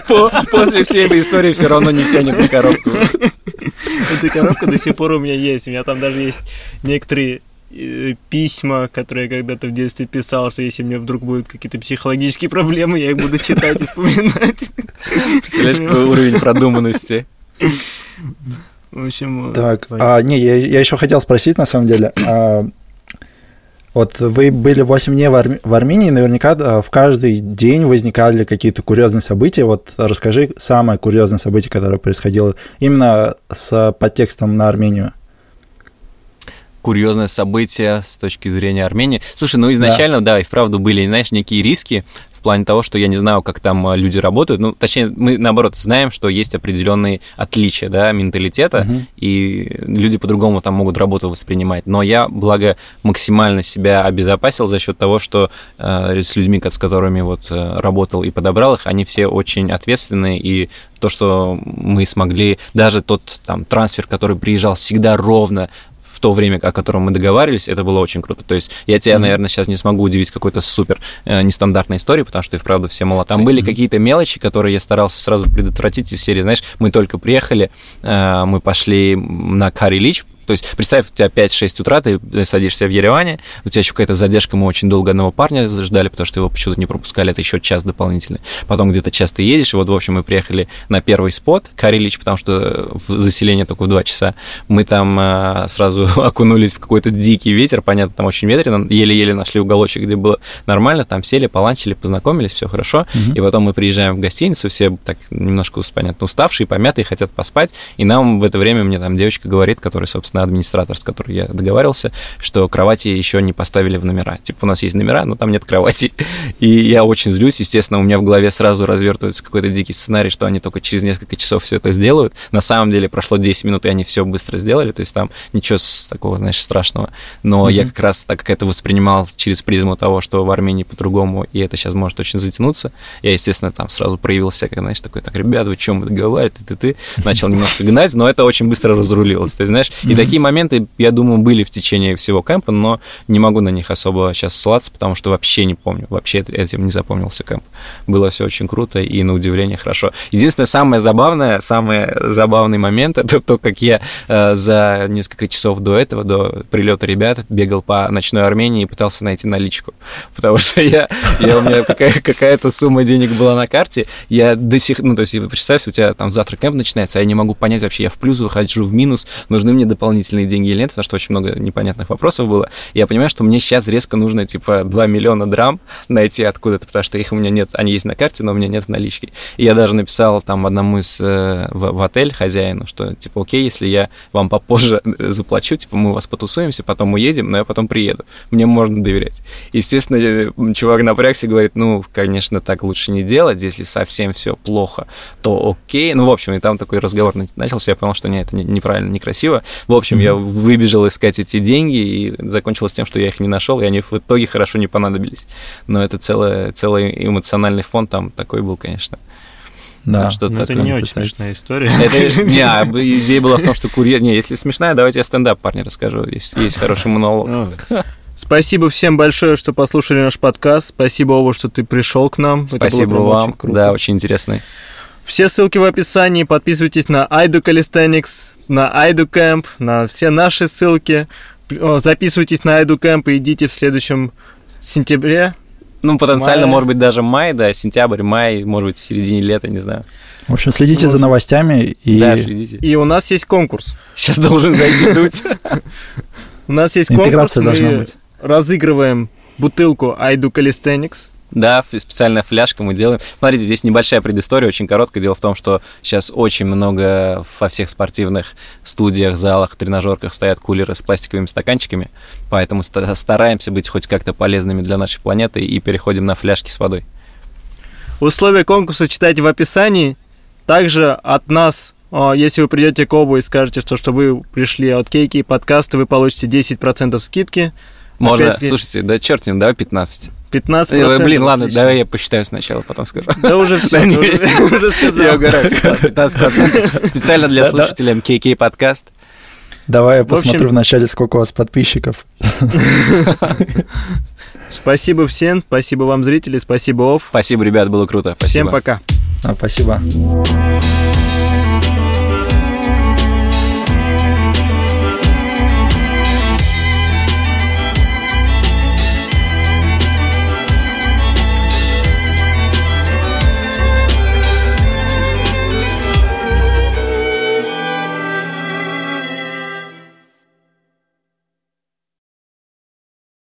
После всей этой истории все равно не тянет на коробку. Эта коробка до сих пор у меня есть. У меня там даже есть некоторые письма, которые я когда-то в детстве писал, что если мне вдруг будут какие-то психологические проблемы, я их буду читать и вспоминать. Представляешь, какой уровень продуманности. В общем... Так, а, не, я, я еще хотел спросить, на самом деле, а, вот вы были 8 дней в, Арми- в Армении, наверняка а, в каждый день возникали какие-то курьезные события. Вот расскажи самое курьезное событие, которое происходило именно с подтекстом на Армению. Курьезное событие с точки зрения Армении. Слушай, ну изначально, да, да и вправду были, знаешь, некие риски плане того, что я не знаю, как там э, люди работают. Ну, точнее, мы наоборот знаем, что есть определенные отличия, да, менталитета, угу. и люди по-другому там могут работу воспринимать. Но я, благо, максимально себя обезопасил за счет того, что э, с людьми, с которыми вот э, работал и подобрал их, они все очень ответственные, и то, что мы смогли, даже тот там трансфер, который приезжал всегда ровно в то время, о котором мы договаривались, это было очень круто. То есть я тебя, mm-hmm. наверное, сейчас не смогу удивить какой-то супер э, нестандартной историей, потому что и вправду все молодцы. Там были mm-hmm. какие-то мелочи, которые я старался сразу предотвратить из серии. Знаешь, мы только приехали, э, мы пошли на Кари Лич, то есть представь, у тебя 5-6 утра, ты садишься в Ереване, у тебя еще какая-то задержка, мы очень долго одного парня ждали, потому что его почему-то не пропускали, это еще час дополнительный. Потом где-то час ты едешь, и вот, в общем, мы приехали на первый спот, Карилич, потому что заселение только в 2 часа. Мы там а, сразу окунулись в какой-то дикий ветер, понятно, там очень ветрено, еле-еле нашли уголочек, где было нормально, там сели, поланчили, познакомились, все хорошо, mm-hmm. и потом мы приезжаем в гостиницу, все так немножко, понятно, уставшие, помятые, хотят поспать, и нам в это время мне там девочка говорит, которая, собственно, собственно, администратор, с которой я договаривался, что кровати еще не поставили в номера. Типа, у нас есть номера, но там нет кровати. И я очень злюсь, естественно, у меня в голове сразу развертывается какой-то дикий сценарий, что они только через несколько часов все это сделают. На самом деле прошло 10 минут, и они все быстро сделали, то есть там ничего такого, знаешь, страшного. Но mm-hmm. я как раз, так как это воспринимал через призму того, что в Армении по-другому, и это сейчас может очень затянуться, я, естественно, там сразу проявился, как, знаешь, такой, так, ребята, вы чем мы договариваетесь, ты, ты, ты, начал немножко гнать, но это очень быстро разрулилось. То есть, знаешь, и такие моменты, я думаю, были в течение всего кемпа, но не могу на них особо сейчас ссылаться, потому что вообще не помню, вообще этим не запомнился кемп. Было все очень круто и, на удивление, хорошо. Единственное, самое забавное, самый забавный момент, это то, как я э, за несколько часов до этого, до прилета ребят, бегал по ночной Армении и пытался найти наличку, потому что я, я у меня какая, какая-то сумма денег была на карте, я до сих, ну, то есть, представь, у тебя там завтра кемп начинается, а я не могу понять вообще, я в плюс выхожу, в минус, нужны мне дополнительные дополнительные деньги или нет, потому что очень много непонятных вопросов было. Я понимаю, что мне сейчас резко нужно, типа, 2 миллиона драм найти откуда-то, потому что их у меня нет, они есть на карте, но у меня нет в наличке. И я даже написал там одному из э, в, в отель хозяину, что, типа, окей, если я вам попозже заплачу, типа, мы у вас потусуемся, потом уедем, но я потом приеду. Мне можно доверять. Естественно, э, чувак напрягся и говорит, ну, конечно, так лучше не делать, если совсем все плохо, то окей. Ну, в общем, и там такой разговор начался, я понял, что нет, это неправильно, некрасиво. В общем, я выбежал искать эти деньги, и закончилось тем, что я их не нашел, и они в итоге хорошо не понадобились. Но это целый, целый эмоциональный фон там такой был, конечно. Да, что Но это не очень смешная история. Это, не, а, идея была в том, что курьер... Не, если смешная, давайте я стендап, парни, расскажу. Есть, есть хороший монолог. Ну, спасибо всем большое, что послушали наш подкаст. Спасибо, Оба, что ты пришел к нам. Спасибо вам. Очень да, очень интересный. Все ссылки в описании. Подписывайтесь на Айду Calisthenics, на Айду Camp, на все наши ссылки. Записывайтесь на Айду Camp и идите в следующем сентябре. Ну, потенциально, мая. может быть, даже май, да, сентябрь, май, может быть, в середине лета, не знаю. В общем, следите за новостями и... Да, следите. И у нас есть конкурс. Сейчас должен зайти дуть. У нас есть конкурс. Интеграция должна быть. разыгрываем бутылку Айду Calisthenics да, специальная фляжка мы делаем. Смотрите, здесь небольшая предыстория, очень короткая. Дело в том, что сейчас очень много во всех спортивных студиях, залах, тренажерках стоят кулеры с пластиковыми стаканчиками, поэтому стараемся быть хоть как-то полезными для нашей планеты и переходим на фляжки с водой. Условия конкурса читайте в описании. Также от нас а, если вы придете к Обу и скажете, что, что вы пришли от Кейки и подкаста, вы получите 10% скидки. Можно, слушайте, да черт с ним, давай 15. 15%. Блин, ладно, отлично. давай я посчитаю сначала, потом скажу. Да уже все, уже сказал. Я угораю. 15%. Специально для слушателей МКК подкаст. Давай я посмотрю вначале, сколько у вас подписчиков. Спасибо всем, спасибо вам, зрители, спасибо, Оф. Спасибо, ребят, было круто. Всем пока. А, спасибо.